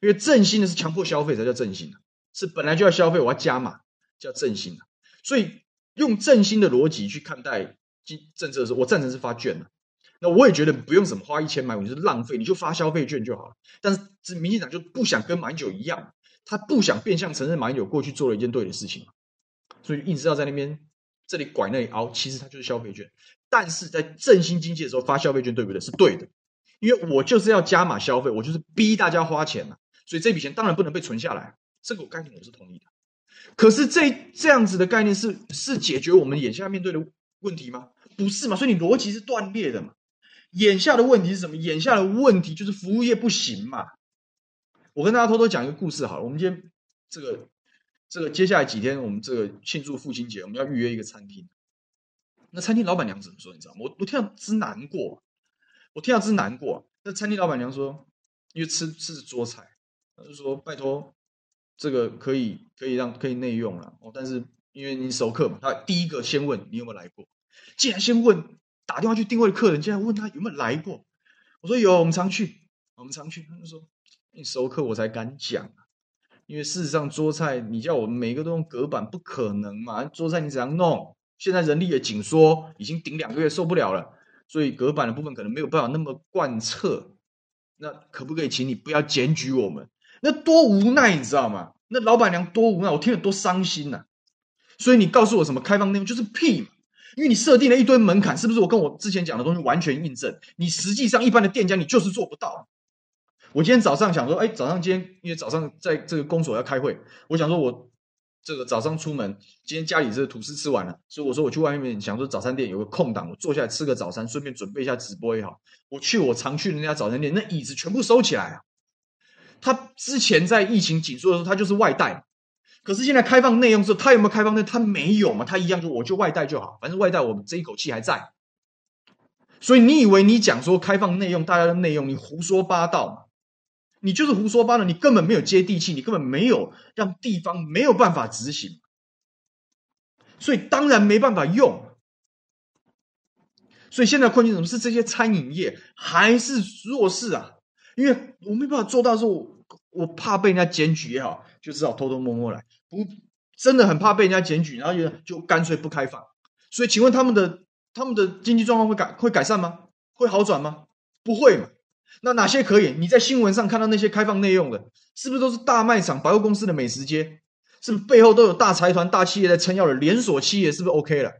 因为振兴的是强迫消费才叫振兴的，是本来就要消费，我要加码叫振兴的，所以。用振兴的逻辑去看待政策的时候，我赞成是发券的。那我也觉得不用什么花一千买五，你就是浪费，你就发消费券就好了。但是民进党就不想跟马英九一样，他不想变相承认马英九过去做了一件对的事情，所以一直要在那边这里拐那里凹。其实他就是消费券，但是在振兴经济的时候发消费券对不对？是对的，因为我就是要加码消费，我就是逼大家花钱嘛，所以这笔钱当然不能被存下来。这个概念我是同意的。可是这这样子的概念是是解决我们眼下面对的问题吗？不是嘛？所以你逻辑是断裂的嘛？眼下的问题是什么？眼下的问题就是服务业不行嘛？我跟大家偷偷讲一个故事好了。我们今天这个这个接下来几天，我们这个庆祝父亲节，我们要预约一个餐厅。那餐厅老板娘怎么说？你知道吗？我我听到之难过，我听到真难过。那餐厅老板娘说，因为吃吃桌菜，他就说拜托。这个可以可以让可以内用了哦，但是因为你熟客嘛，他第一个先问你有没有来过。既然先问打电话去订位的客人，竟然问他有没有来过。我说有，我们常去，我们常去。他就说你熟客我才敢讲，因为事实上桌菜你叫我每个都用隔板不可能嘛，桌菜你怎样弄？现在人力也紧缩，已经顶两个月受不了了，所以隔板的部分可能没有办法那么贯彻。那可不可以请你不要检举我们？那多无奈，你知道吗？那老板娘多无奈，我听了多伤心呐、所以你告诉我什么开放内容就是屁嘛？因为你设定了一堆门槛，是不是？我跟我之前讲的东西完全印证。你实际上一般的店家你就是做不到。我今天早上想说，哎，早上今天因为早上在这个公所要开会，我想说我这个早上出门，今天家里这个吐司吃完了，所以我说我去外面想说早餐店有个空档，我坐下来吃个早餐，顺便准备一下直播也好。我去我常去的那家早餐店，那椅子全部收起来啊。他之前在疫情紧缩的时候，他就是外带，可是现在开放内用之后，他有没有开放内？他没有嘛，他一样就我就外带就好，反正外带我们这一口气还在。所以你以为你讲说开放内用，大家的内用，你胡说八道嘛？你就是胡说八道，你根本没有接地气，你根本没有让地方没有办法执行，所以当然没办法用。所以现在困境怎么？是这些餐饮业还是弱势啊？因为我没办法做到说，我怕被人家检举也好，就只好偷偷摸摸来。不，真的很怕被人家检举，然后就就干脆不开放。所以，请问他们的他们的经济状况会改会改善吗？会好转吗？不会嘛？那哪些可以？你在新闻上看到那些开放内用的，是不是都是大卖场、百货公司的美食街？是不是背后都有大财团、大企业在撑腰的连锁企业？是不是 OK 了？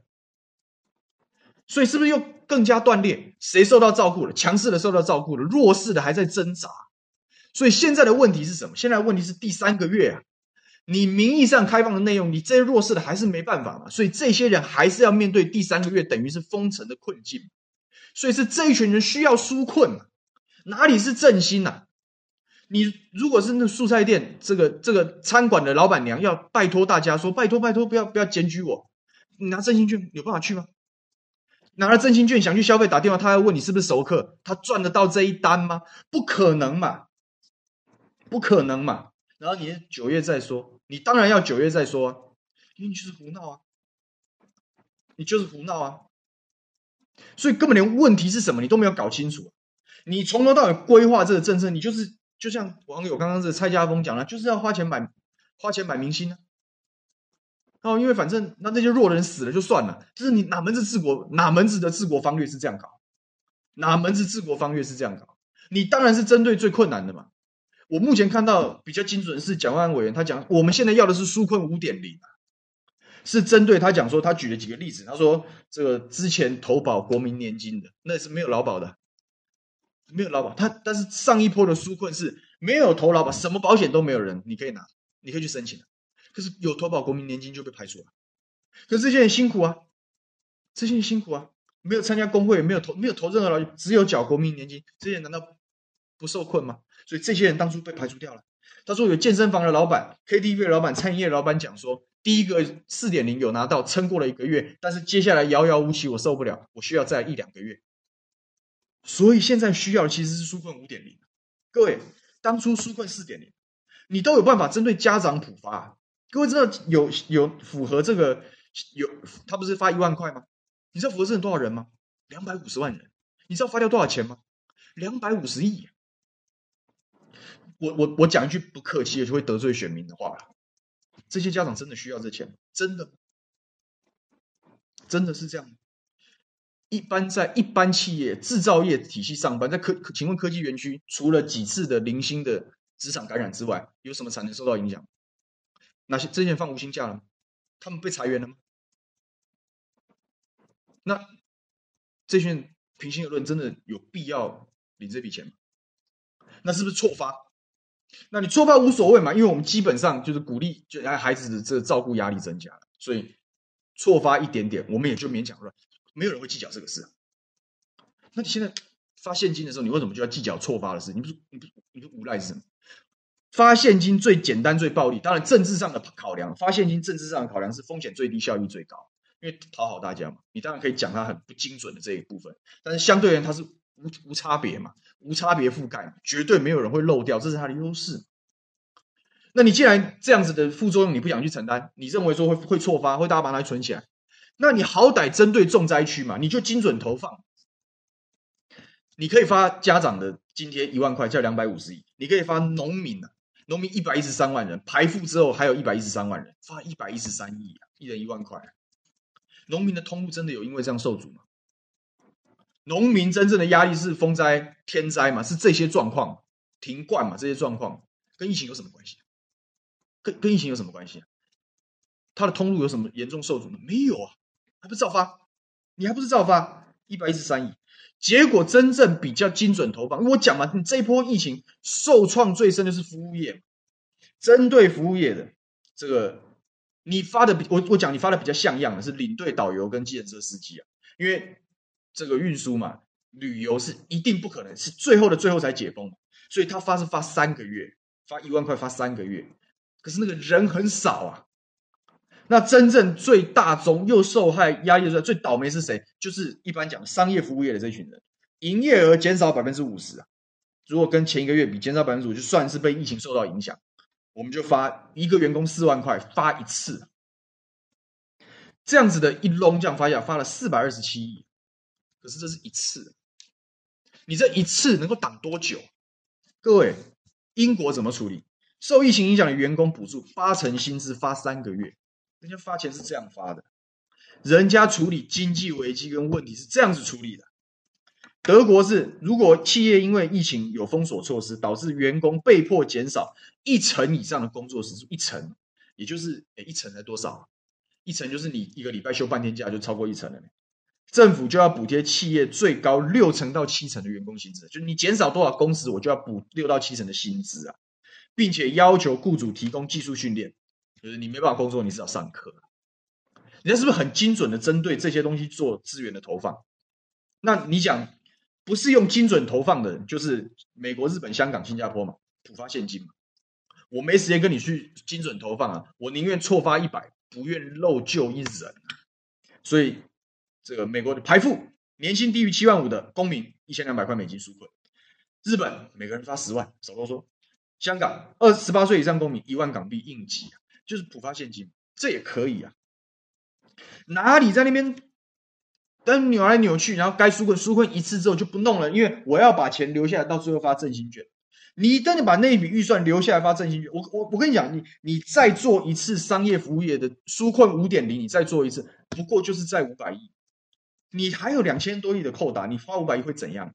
所以，是不是又？更加断裂，谁受到照顾了？强势的受到照顾了，弱势的还在挣扎。所以现在的问题是什么？现在的问题是第三个月啊，你名义上开放的内容，你这些弱势的还是没办法嘛？所以这些人还是要面对第三个月等于是封城的困境。所以是这一群人需要纾困嘛？哪里是振兴啊？你如果是那素菜店，这个这个餐馆的老板娘要拜托大家说，拜托拜托，不要不要检举我，你拿振兴券有办法去吗？拿了振兴券想去消费，打电话他要问你是不是熟客，他赚得到这一单吗？不可能嘛，不可能嘛。然后你九月再说，你当然要九月再说啊，因为你就是胡闹啊，你就是胡闹啊。所以根本连问题是什么你都没有搞清楚，你从头到尾规划这个政策，你就是就像网友刚刚这蔡家峰讲了，就是要花钱买花钱买明星啊，哦，因为反正那那些弱人死了就算了，就是你哪门子治国，哪门子的治国方略是这样搞？哪门子治国方略是这样搞？你当然是针对最困难的嘛。我目前看到比较精准是蒋万安委员，他讲我们现在要的是纾困五点零，是针对他讲说他举了几个例子，他说这个之前投保国民年金的那是没有劳保的，没有劳保，他但是上一波的纾困是没有投劳保，什么保险都没有人，你可以拿，你可以去申请，可是有投保国民年金就被排除了，可是这些人辛苦啊，这些人辛苦啊，没有参加工会，没有投没有投任何劳，只有缴国民年金，这些人难道？不受困吗？所以这些人当初被排除掉了。他说有健身房的老板、KTV 的老板、餐饮业的老板讲说，第一个四点零有拿到，撑过了一个月，但是接下来遥遥无期，我受不了，我需要再一两个月。所以现在需要的其实是纾困五点零。各位，当初纾困四点零，你都有办法针对家长普发。各位知道有有符合这个有他不是发一万块吗？你知道符合这多少人吗？两百五十万人。你知道发掉多少钱吗？两百五十亿。我我我讲一句不客气的，就会得罪选民的话。这些家长真的需要这钱吗？真的，真的是这样。一般在一般企业、制造业体系上班，在科，请问科技园区除了几次的零星的职场感染之外，有什么产能受到影响？哪些这些放无薪假了？他们被裁员了吗？那这群人平心而论，真的有必要领这笔钱吗？那是不是错发？那你错发无所谓嘛，因为我们基本上就是鼓励，就孩子的这个照顾压力增加了，所以错发一点点，我们也就勉强了，没有人会计较这个事啊。那你现在发现金的时候，你为什么就要计较错发的事？你不是你不是你不无赖是什么？发现金最简单最暴力，当然政治上的考量，发现金政治上的考量是风险最低，效益最高，因为讨好大家嘛。你当然可以讲它很不精准的这一部分，但是相对而言它是。无无差别嘛，无差别覆盖，绝对没有人会漏掉，这是它的优势。那你既然这样子的副作用你不想去承担，你认为说会会错发，会大家把它存起来，那你好歹针对重灾区嘛，你就精准投放。你可以发家长的津贴一万块，叫两百五十亿；你可以发农民啊，农民一百一十三万人，排富之后还有一百一十三万人，发一百一十三亿啊，一人一万块。农民的通路真的有因为这样受阻吗？农民真正的压力是风灾、天灾嘛？是这些状况，停灌嘛？这些状况跟疫情有什么关系？跟跟疫情有什么关系他？的通路有什么严重受阻吗？没有啊，还不是照发？你还不是照发一百一十三亿？结果真正比较精准投放，我讲嘛，你这一波疫情受创最深的是服务业，针对服务业的这个，你发的比我我讲你发的比较像样的是领队、导游跟计程车司机啊，因为。这个运输嘛，旅游是一定不可能，是最后的最后才解封，所以他发是发三个月，发一万块发三个月，可是那个人很少啊。那真正最大宗又受害压抑的最倒霉是谁？就是一般讲商业服务业的这群人，营业额减少百分之五十啊。如果跟前一个月比减少百分之五，就算是被疫情受到影响，我们就发一个员工四万块发一次，这样子的一笼这样发下，发了四百二十七亿。可是这是一次，你这一次能够挡多久？各位，英国怎么处理？受疫情影响的员工补助八成薪资发三个月，人家发钱是这样发的，人家处理经济危机跟问题是这样子处理的。德国是，如果企业因为疫情有封锁措施，导致员工被迫减少一成以上的工作时数，一成，也就是诶一成才多少？一成就是你一个礼拜休半天假就超过一成了。政府就要补贴企业最高六成到七成的员工薪资，就是你减少多少工时，我就要补六到七成的薪资啊，并且要求雇主提供技术训练，就是你没办法工作，你是要上课。人家是不是很精准的针对这些东西做资源的投放？那你讲不是用精准投放的，就是美国、日本、香港、新加坡嘛，普发现金嘛。我没时间跟你去精准投放啊，我宁愿错发一百，不愿漏救一人。所以。这个美国的排富，年薪低于七万五的公民一千两百块美金纾困；日本每个人发十万，少多说；香港二十八岁以上公民一万港币应急，就是普发现金，这也可以啊。哪里在那边等扭来扭去，然后该纾困纾困一次之后就不弄了，因为我要把钱留下来，到最后发振兴券。你等你把那一笔预算留下来发振兴券，我我我跟你讲，你你再做一次商业服务业的纾困五点零，你再做一次，不过就是在五百亿，你还有两千多亿的扣打，你发五百亿会怎样？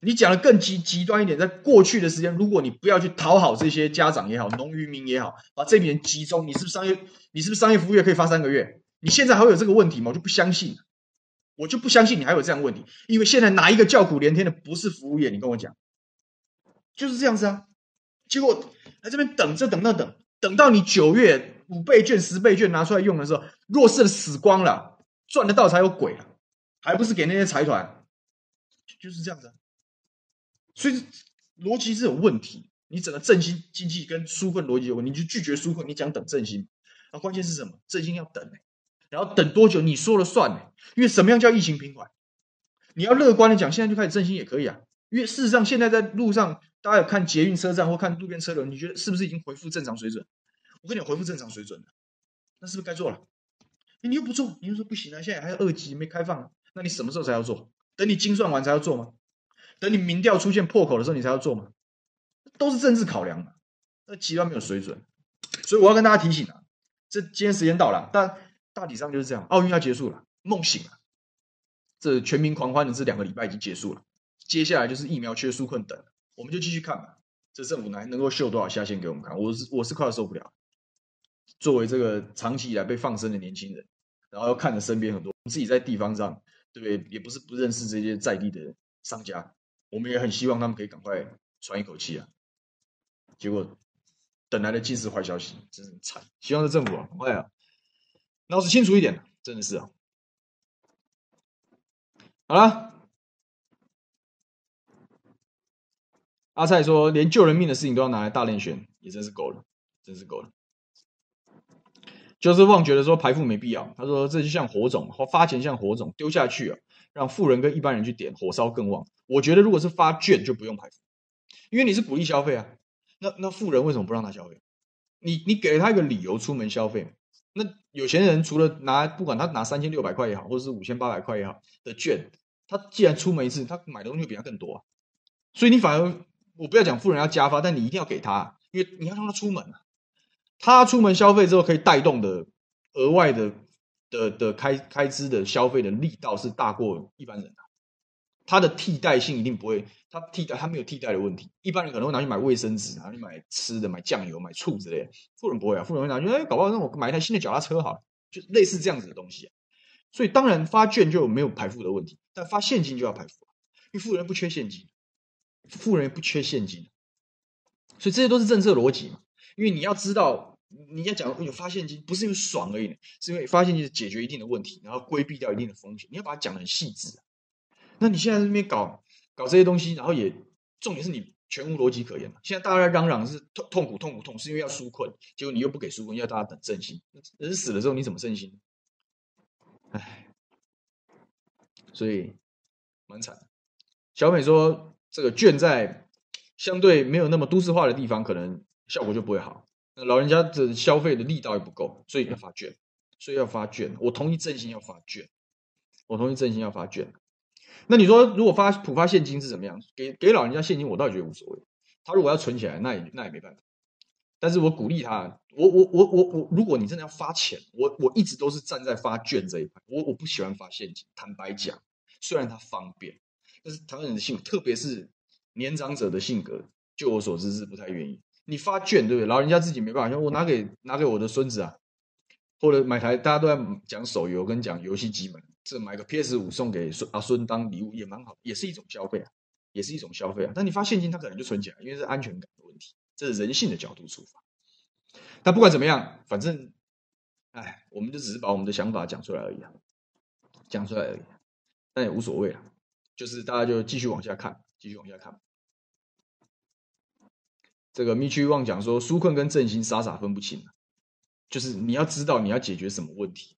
你讲的更极极端一点，在过去的时间，如果你不要去讨好这些家长也好，农渔民也好，把这笔钱集中，你是不是商业？你是不是商业服务业可以发三个月？你现在还会有这个问题吗？我就不相信，我就不相信你还有这样的问题，因为现在哪一个叫苦连天的不是服务业？你跟我讲，就是这样子啊。结果来这边等着等那等，等到你九月五倍券、十倍券拿出来用的时候，弱势的死光了，赚得到才有鬼了，还不是给那些财团？就是这样子。所以逻辑是有问题，你整个振兴经济跟纾困逻辑有问题，你就拒绝纾困，你讲等振兴，啊，关键是什么？振兴要等、欸、然后等多久你说了算呢、因为什么样叫疫情平缓？你要乐观的讲，现在就开始振兴也可以啊。因为事实上现在在路上，大家有看捷运车站或看路边车流，你觉得是不是已经恢复正常水准？我跟你讲，恢复正常水准了，那是不是该做了？你又不做，你又说不行啊，现在还有二级没开放，那你什么时候才要做？等你精算完才要做吗？等你民调出现破口的时候，你才要做吗？都是政治考量嘛，那极端没有水准。所以我要跟大家提醒啊，这今天时间到了，但大体上就是这样，奥运要结束了，梦醒了，这全民狂欢的这两个礼拜已经结束了，接下来就是疫苗缺纾困等，我们就继续看吧。这政府还能够秀多少下限给我们看？我是我是快要受不了。作为这个长期以来被放生的年轻人，然后又看着身边很多自己在地方上，对不对？也不是不认识这些在地的商家。我们也很希望他们可以赶快喘一口气啊！结果等来的尽是坏消息，真是惨。希望这政府啊，赶快啊，脑子清楚一点，真的是啊。好了，阿蔡说，连救人命的事情都要拿来大练拳，也真是够了，真是够了。就是旺觉得说排富没必要，他说这就像火种，发钱像火种丢下去啊。让富人跟一般人去点，火烧更旺。我觉得如果是发券就不用排除，因为你是鼓励消费啊。那那富人为什么不让他消费？你你给了他一个理由出门消费。那有钱人除了拿不管他拿三千六百块也好，或者是五千八百块也好的券，他既然出门一次，他买的东西会比他更多啊。所以你反而我不要讲富人要加发，但你一定要给他，因为你要让他出门啊。他出门消费之后可以带动的额外的。的的开开支的消费的力道是大过一般人的，它的替代性一定不会，它替代它没有替代的问题。一般人可能会拿去买卫生纸，拿去买吃的，买酱油，买醋之类的。富人不会啊，富人会拿去，哎，搞不好让我买一台新的脚踏车好了，就类似这样子的东西。所以当然发券就没有排富的问题，但发现金就要排富，因为富人不缺现金，富人不缺现金，所以这些都是政策逻辑嘛。因为你要知道。你要讲有发现金，不是因为爽而已，是因为发现金是解决一定的问题，然后规避掉一定的风险。你要把它讲得很细致。那你现在这边搞搞这些东西，然后也重点是你全无逻辑可言。现在大家在嚷嚷是痛痛苦痛苦痛，是因为要纾困，结果你又不给纾困，要大家等振兴。人死了之后你怎么振兴？唉，所以蛮惨。小美说，这个券在相对没有那么都市化的地方，可能效果就不会好。那老人家的消费的力道也不够，所以要发券，所以要发券。我同意振兴要发券，我同意振兴要发券。那你说如果发普发现金是怎么样？给给老人家现金，我倒觉得无所谓。他如果要存起来，那也那也没办法。但是我鼓励他，我我我我我，如果你真的要发钱，我我一直都是站在发券这一派。我我不喜欢发现金，坦白讲，虽然它方便，但是台湾人的性格，特别是年长者的性格，就我所知是不太愿意。你发券对不对？老人家自己没办法，我拿给拿给我的孙子啊，或者买台大家都在讲手游跟讲游戏机嘛，这买个 PS 五送给孙阿孙当礼物也蛮好，也是一种消费啊，也是一种消费啊。但你发现金，他可能就存起来，因为是安全感的问题，这是人性的角度出发。但不管怎么样，反正，哎，我们就只是把我们的想法讲出来而已啊，讲出来而已，但也无所谓啊，就是大家就继续往下看，继续往下看。这个密区旺讲说，纾困跟振兴傻傻分不清，就是你要知道你要解决什么问题。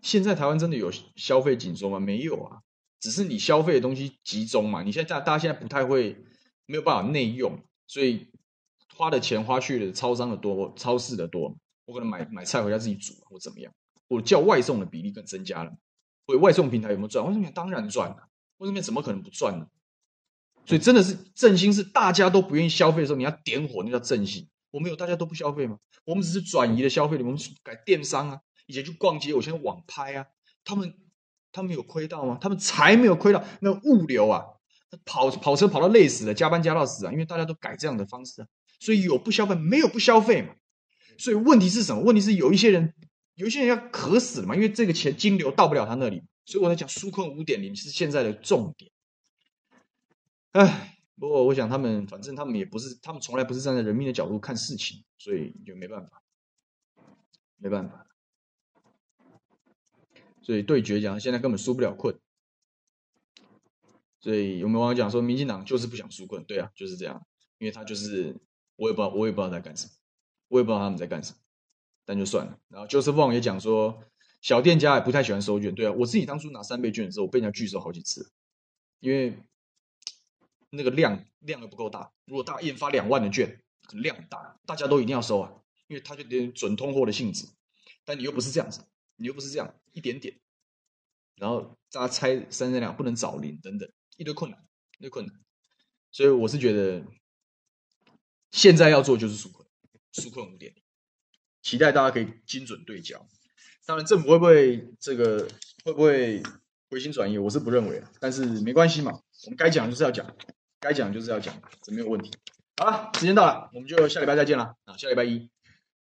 现在台湾真的有消费紧缩吗？没有啊，只是你消费的东西集中嘛。你现在大家现在不太会，没有办法内用，所以花的钱花去的超商的多，超市的多。我可能买买菜回家自己煮或怎么样，我叫外送的比例更增加了。所以外送平台有没有赚？为什么当然赚了？为什么怎么可能不赚呢？所以真的是振兴，是大家都不愿意消费的时候，你要点火，那叫振兴。我们有大家都不消费吗？我们只是转移了消费，我们改电商啊，以前去逛街，我现在网拍啊，他们他们有亏到吗？他们才没有亏到，那物流啊，跑跑车跑到累死了，加班加到死啊，因为大家都改这样的方式啊，所以有不消费，没有不消费嘛。所以问题是什么？问题是有一些人，有一些人要渴死了嘛，因为这个钱金流到不了他那里。所以我在讲纾困五点零是现在的重点。唉，不过我想他们，反正他们也不是，他们从来不是站在人民的角度看事情，所以就没办法，没办法。所以对决讲，现在根本输不了困。所以有没有网友讲说，民进党就是不想输困？对啊，就是这样，因为他就是我也不知道，我也不知道在干什么。我也不知道他们在干什么，但就算了。然后 Joseph Wong 也讲说，小店家也不太喜欢收券。对啊，我自己当初拿三倍券的时候，我被人家拒收好几次，因为那个量量又不够大。如果大印发两万的券，可能量大，大家都一定要收啊，因为它就有点准通货的性质。但你又不是这样子，你又不是这样一点点，然后大家猜三三两不能找零等等一堆困难，一堆困难。所以我是觉得，现在要做就是纾困。纾困五点，期待大家可以精准对焦。当然，政府会不会这个会不会回心转意？我是不认为，但是没关系嘛，我们该讲就是要讲，该讲就是要讲，这没有问题。好了，时间到了，我们就下礼拜再见了啊！下礼拜一，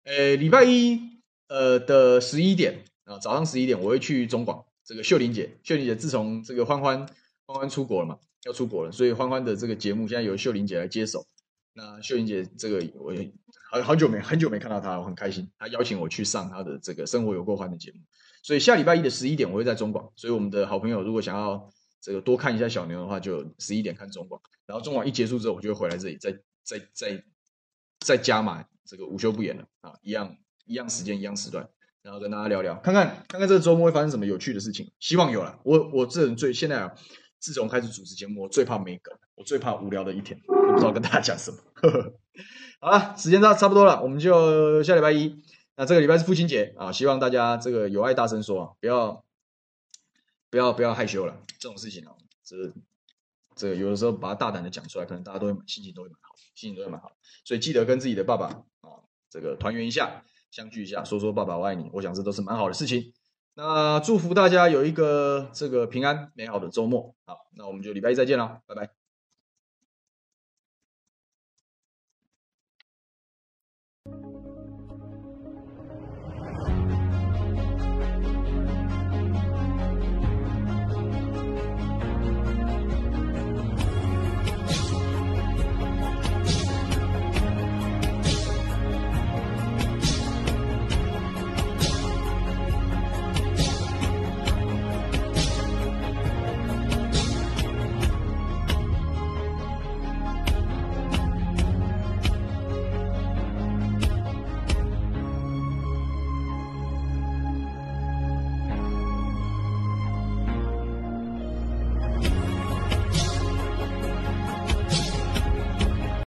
呃，礼拜一呃的十一点啊，早上十一点我会去中广这个秀玲姐。秀玲姐自从这个欢欢欢欢出国了嘛，要出国了，所以欢欢的这个节目现在由秀玲姐来接手。那秀玲姐这个我也。好好久没很久没看到她，我很开心。她邀请我去上她的这个生活有够欢的节目，所以下礼拜一的十一点我会在中广。所以我们的好朋友如果想要这个多看一下小牛的话，就十一点看中广。然后中广一结束之后，我就会回来这里再再再再加码这个午休不演了啊，一样一样时间一样时段，然后跟大家聊聊，看看看看这个周末会发生什么有趣的事情。希望有了。我我这人最现在啊，自从开始主持节目，我最怕没梗，我最怕无聊的一天，我不知道跟大家讲什么。呵 (laughs) 呵好了，时间差差不多了，我们就下礼拜一。那这个礼拜是父亲节啊，希望大家这个有爱大声说啊，不要不要不要害羞了。这种事情哦，这这有的时候把它大胆的讲出来，可能大家都会心情都会蛮好，心情都会蛮好。所以记得跟自己的爸爸啊，这个团圆一下，相聚一下，说说爸爸我爱你。我想这都是蛮好的事情。那祝福大家有一个这个平安美好的周末。好，那我们就礼拜一再见了，拜拜。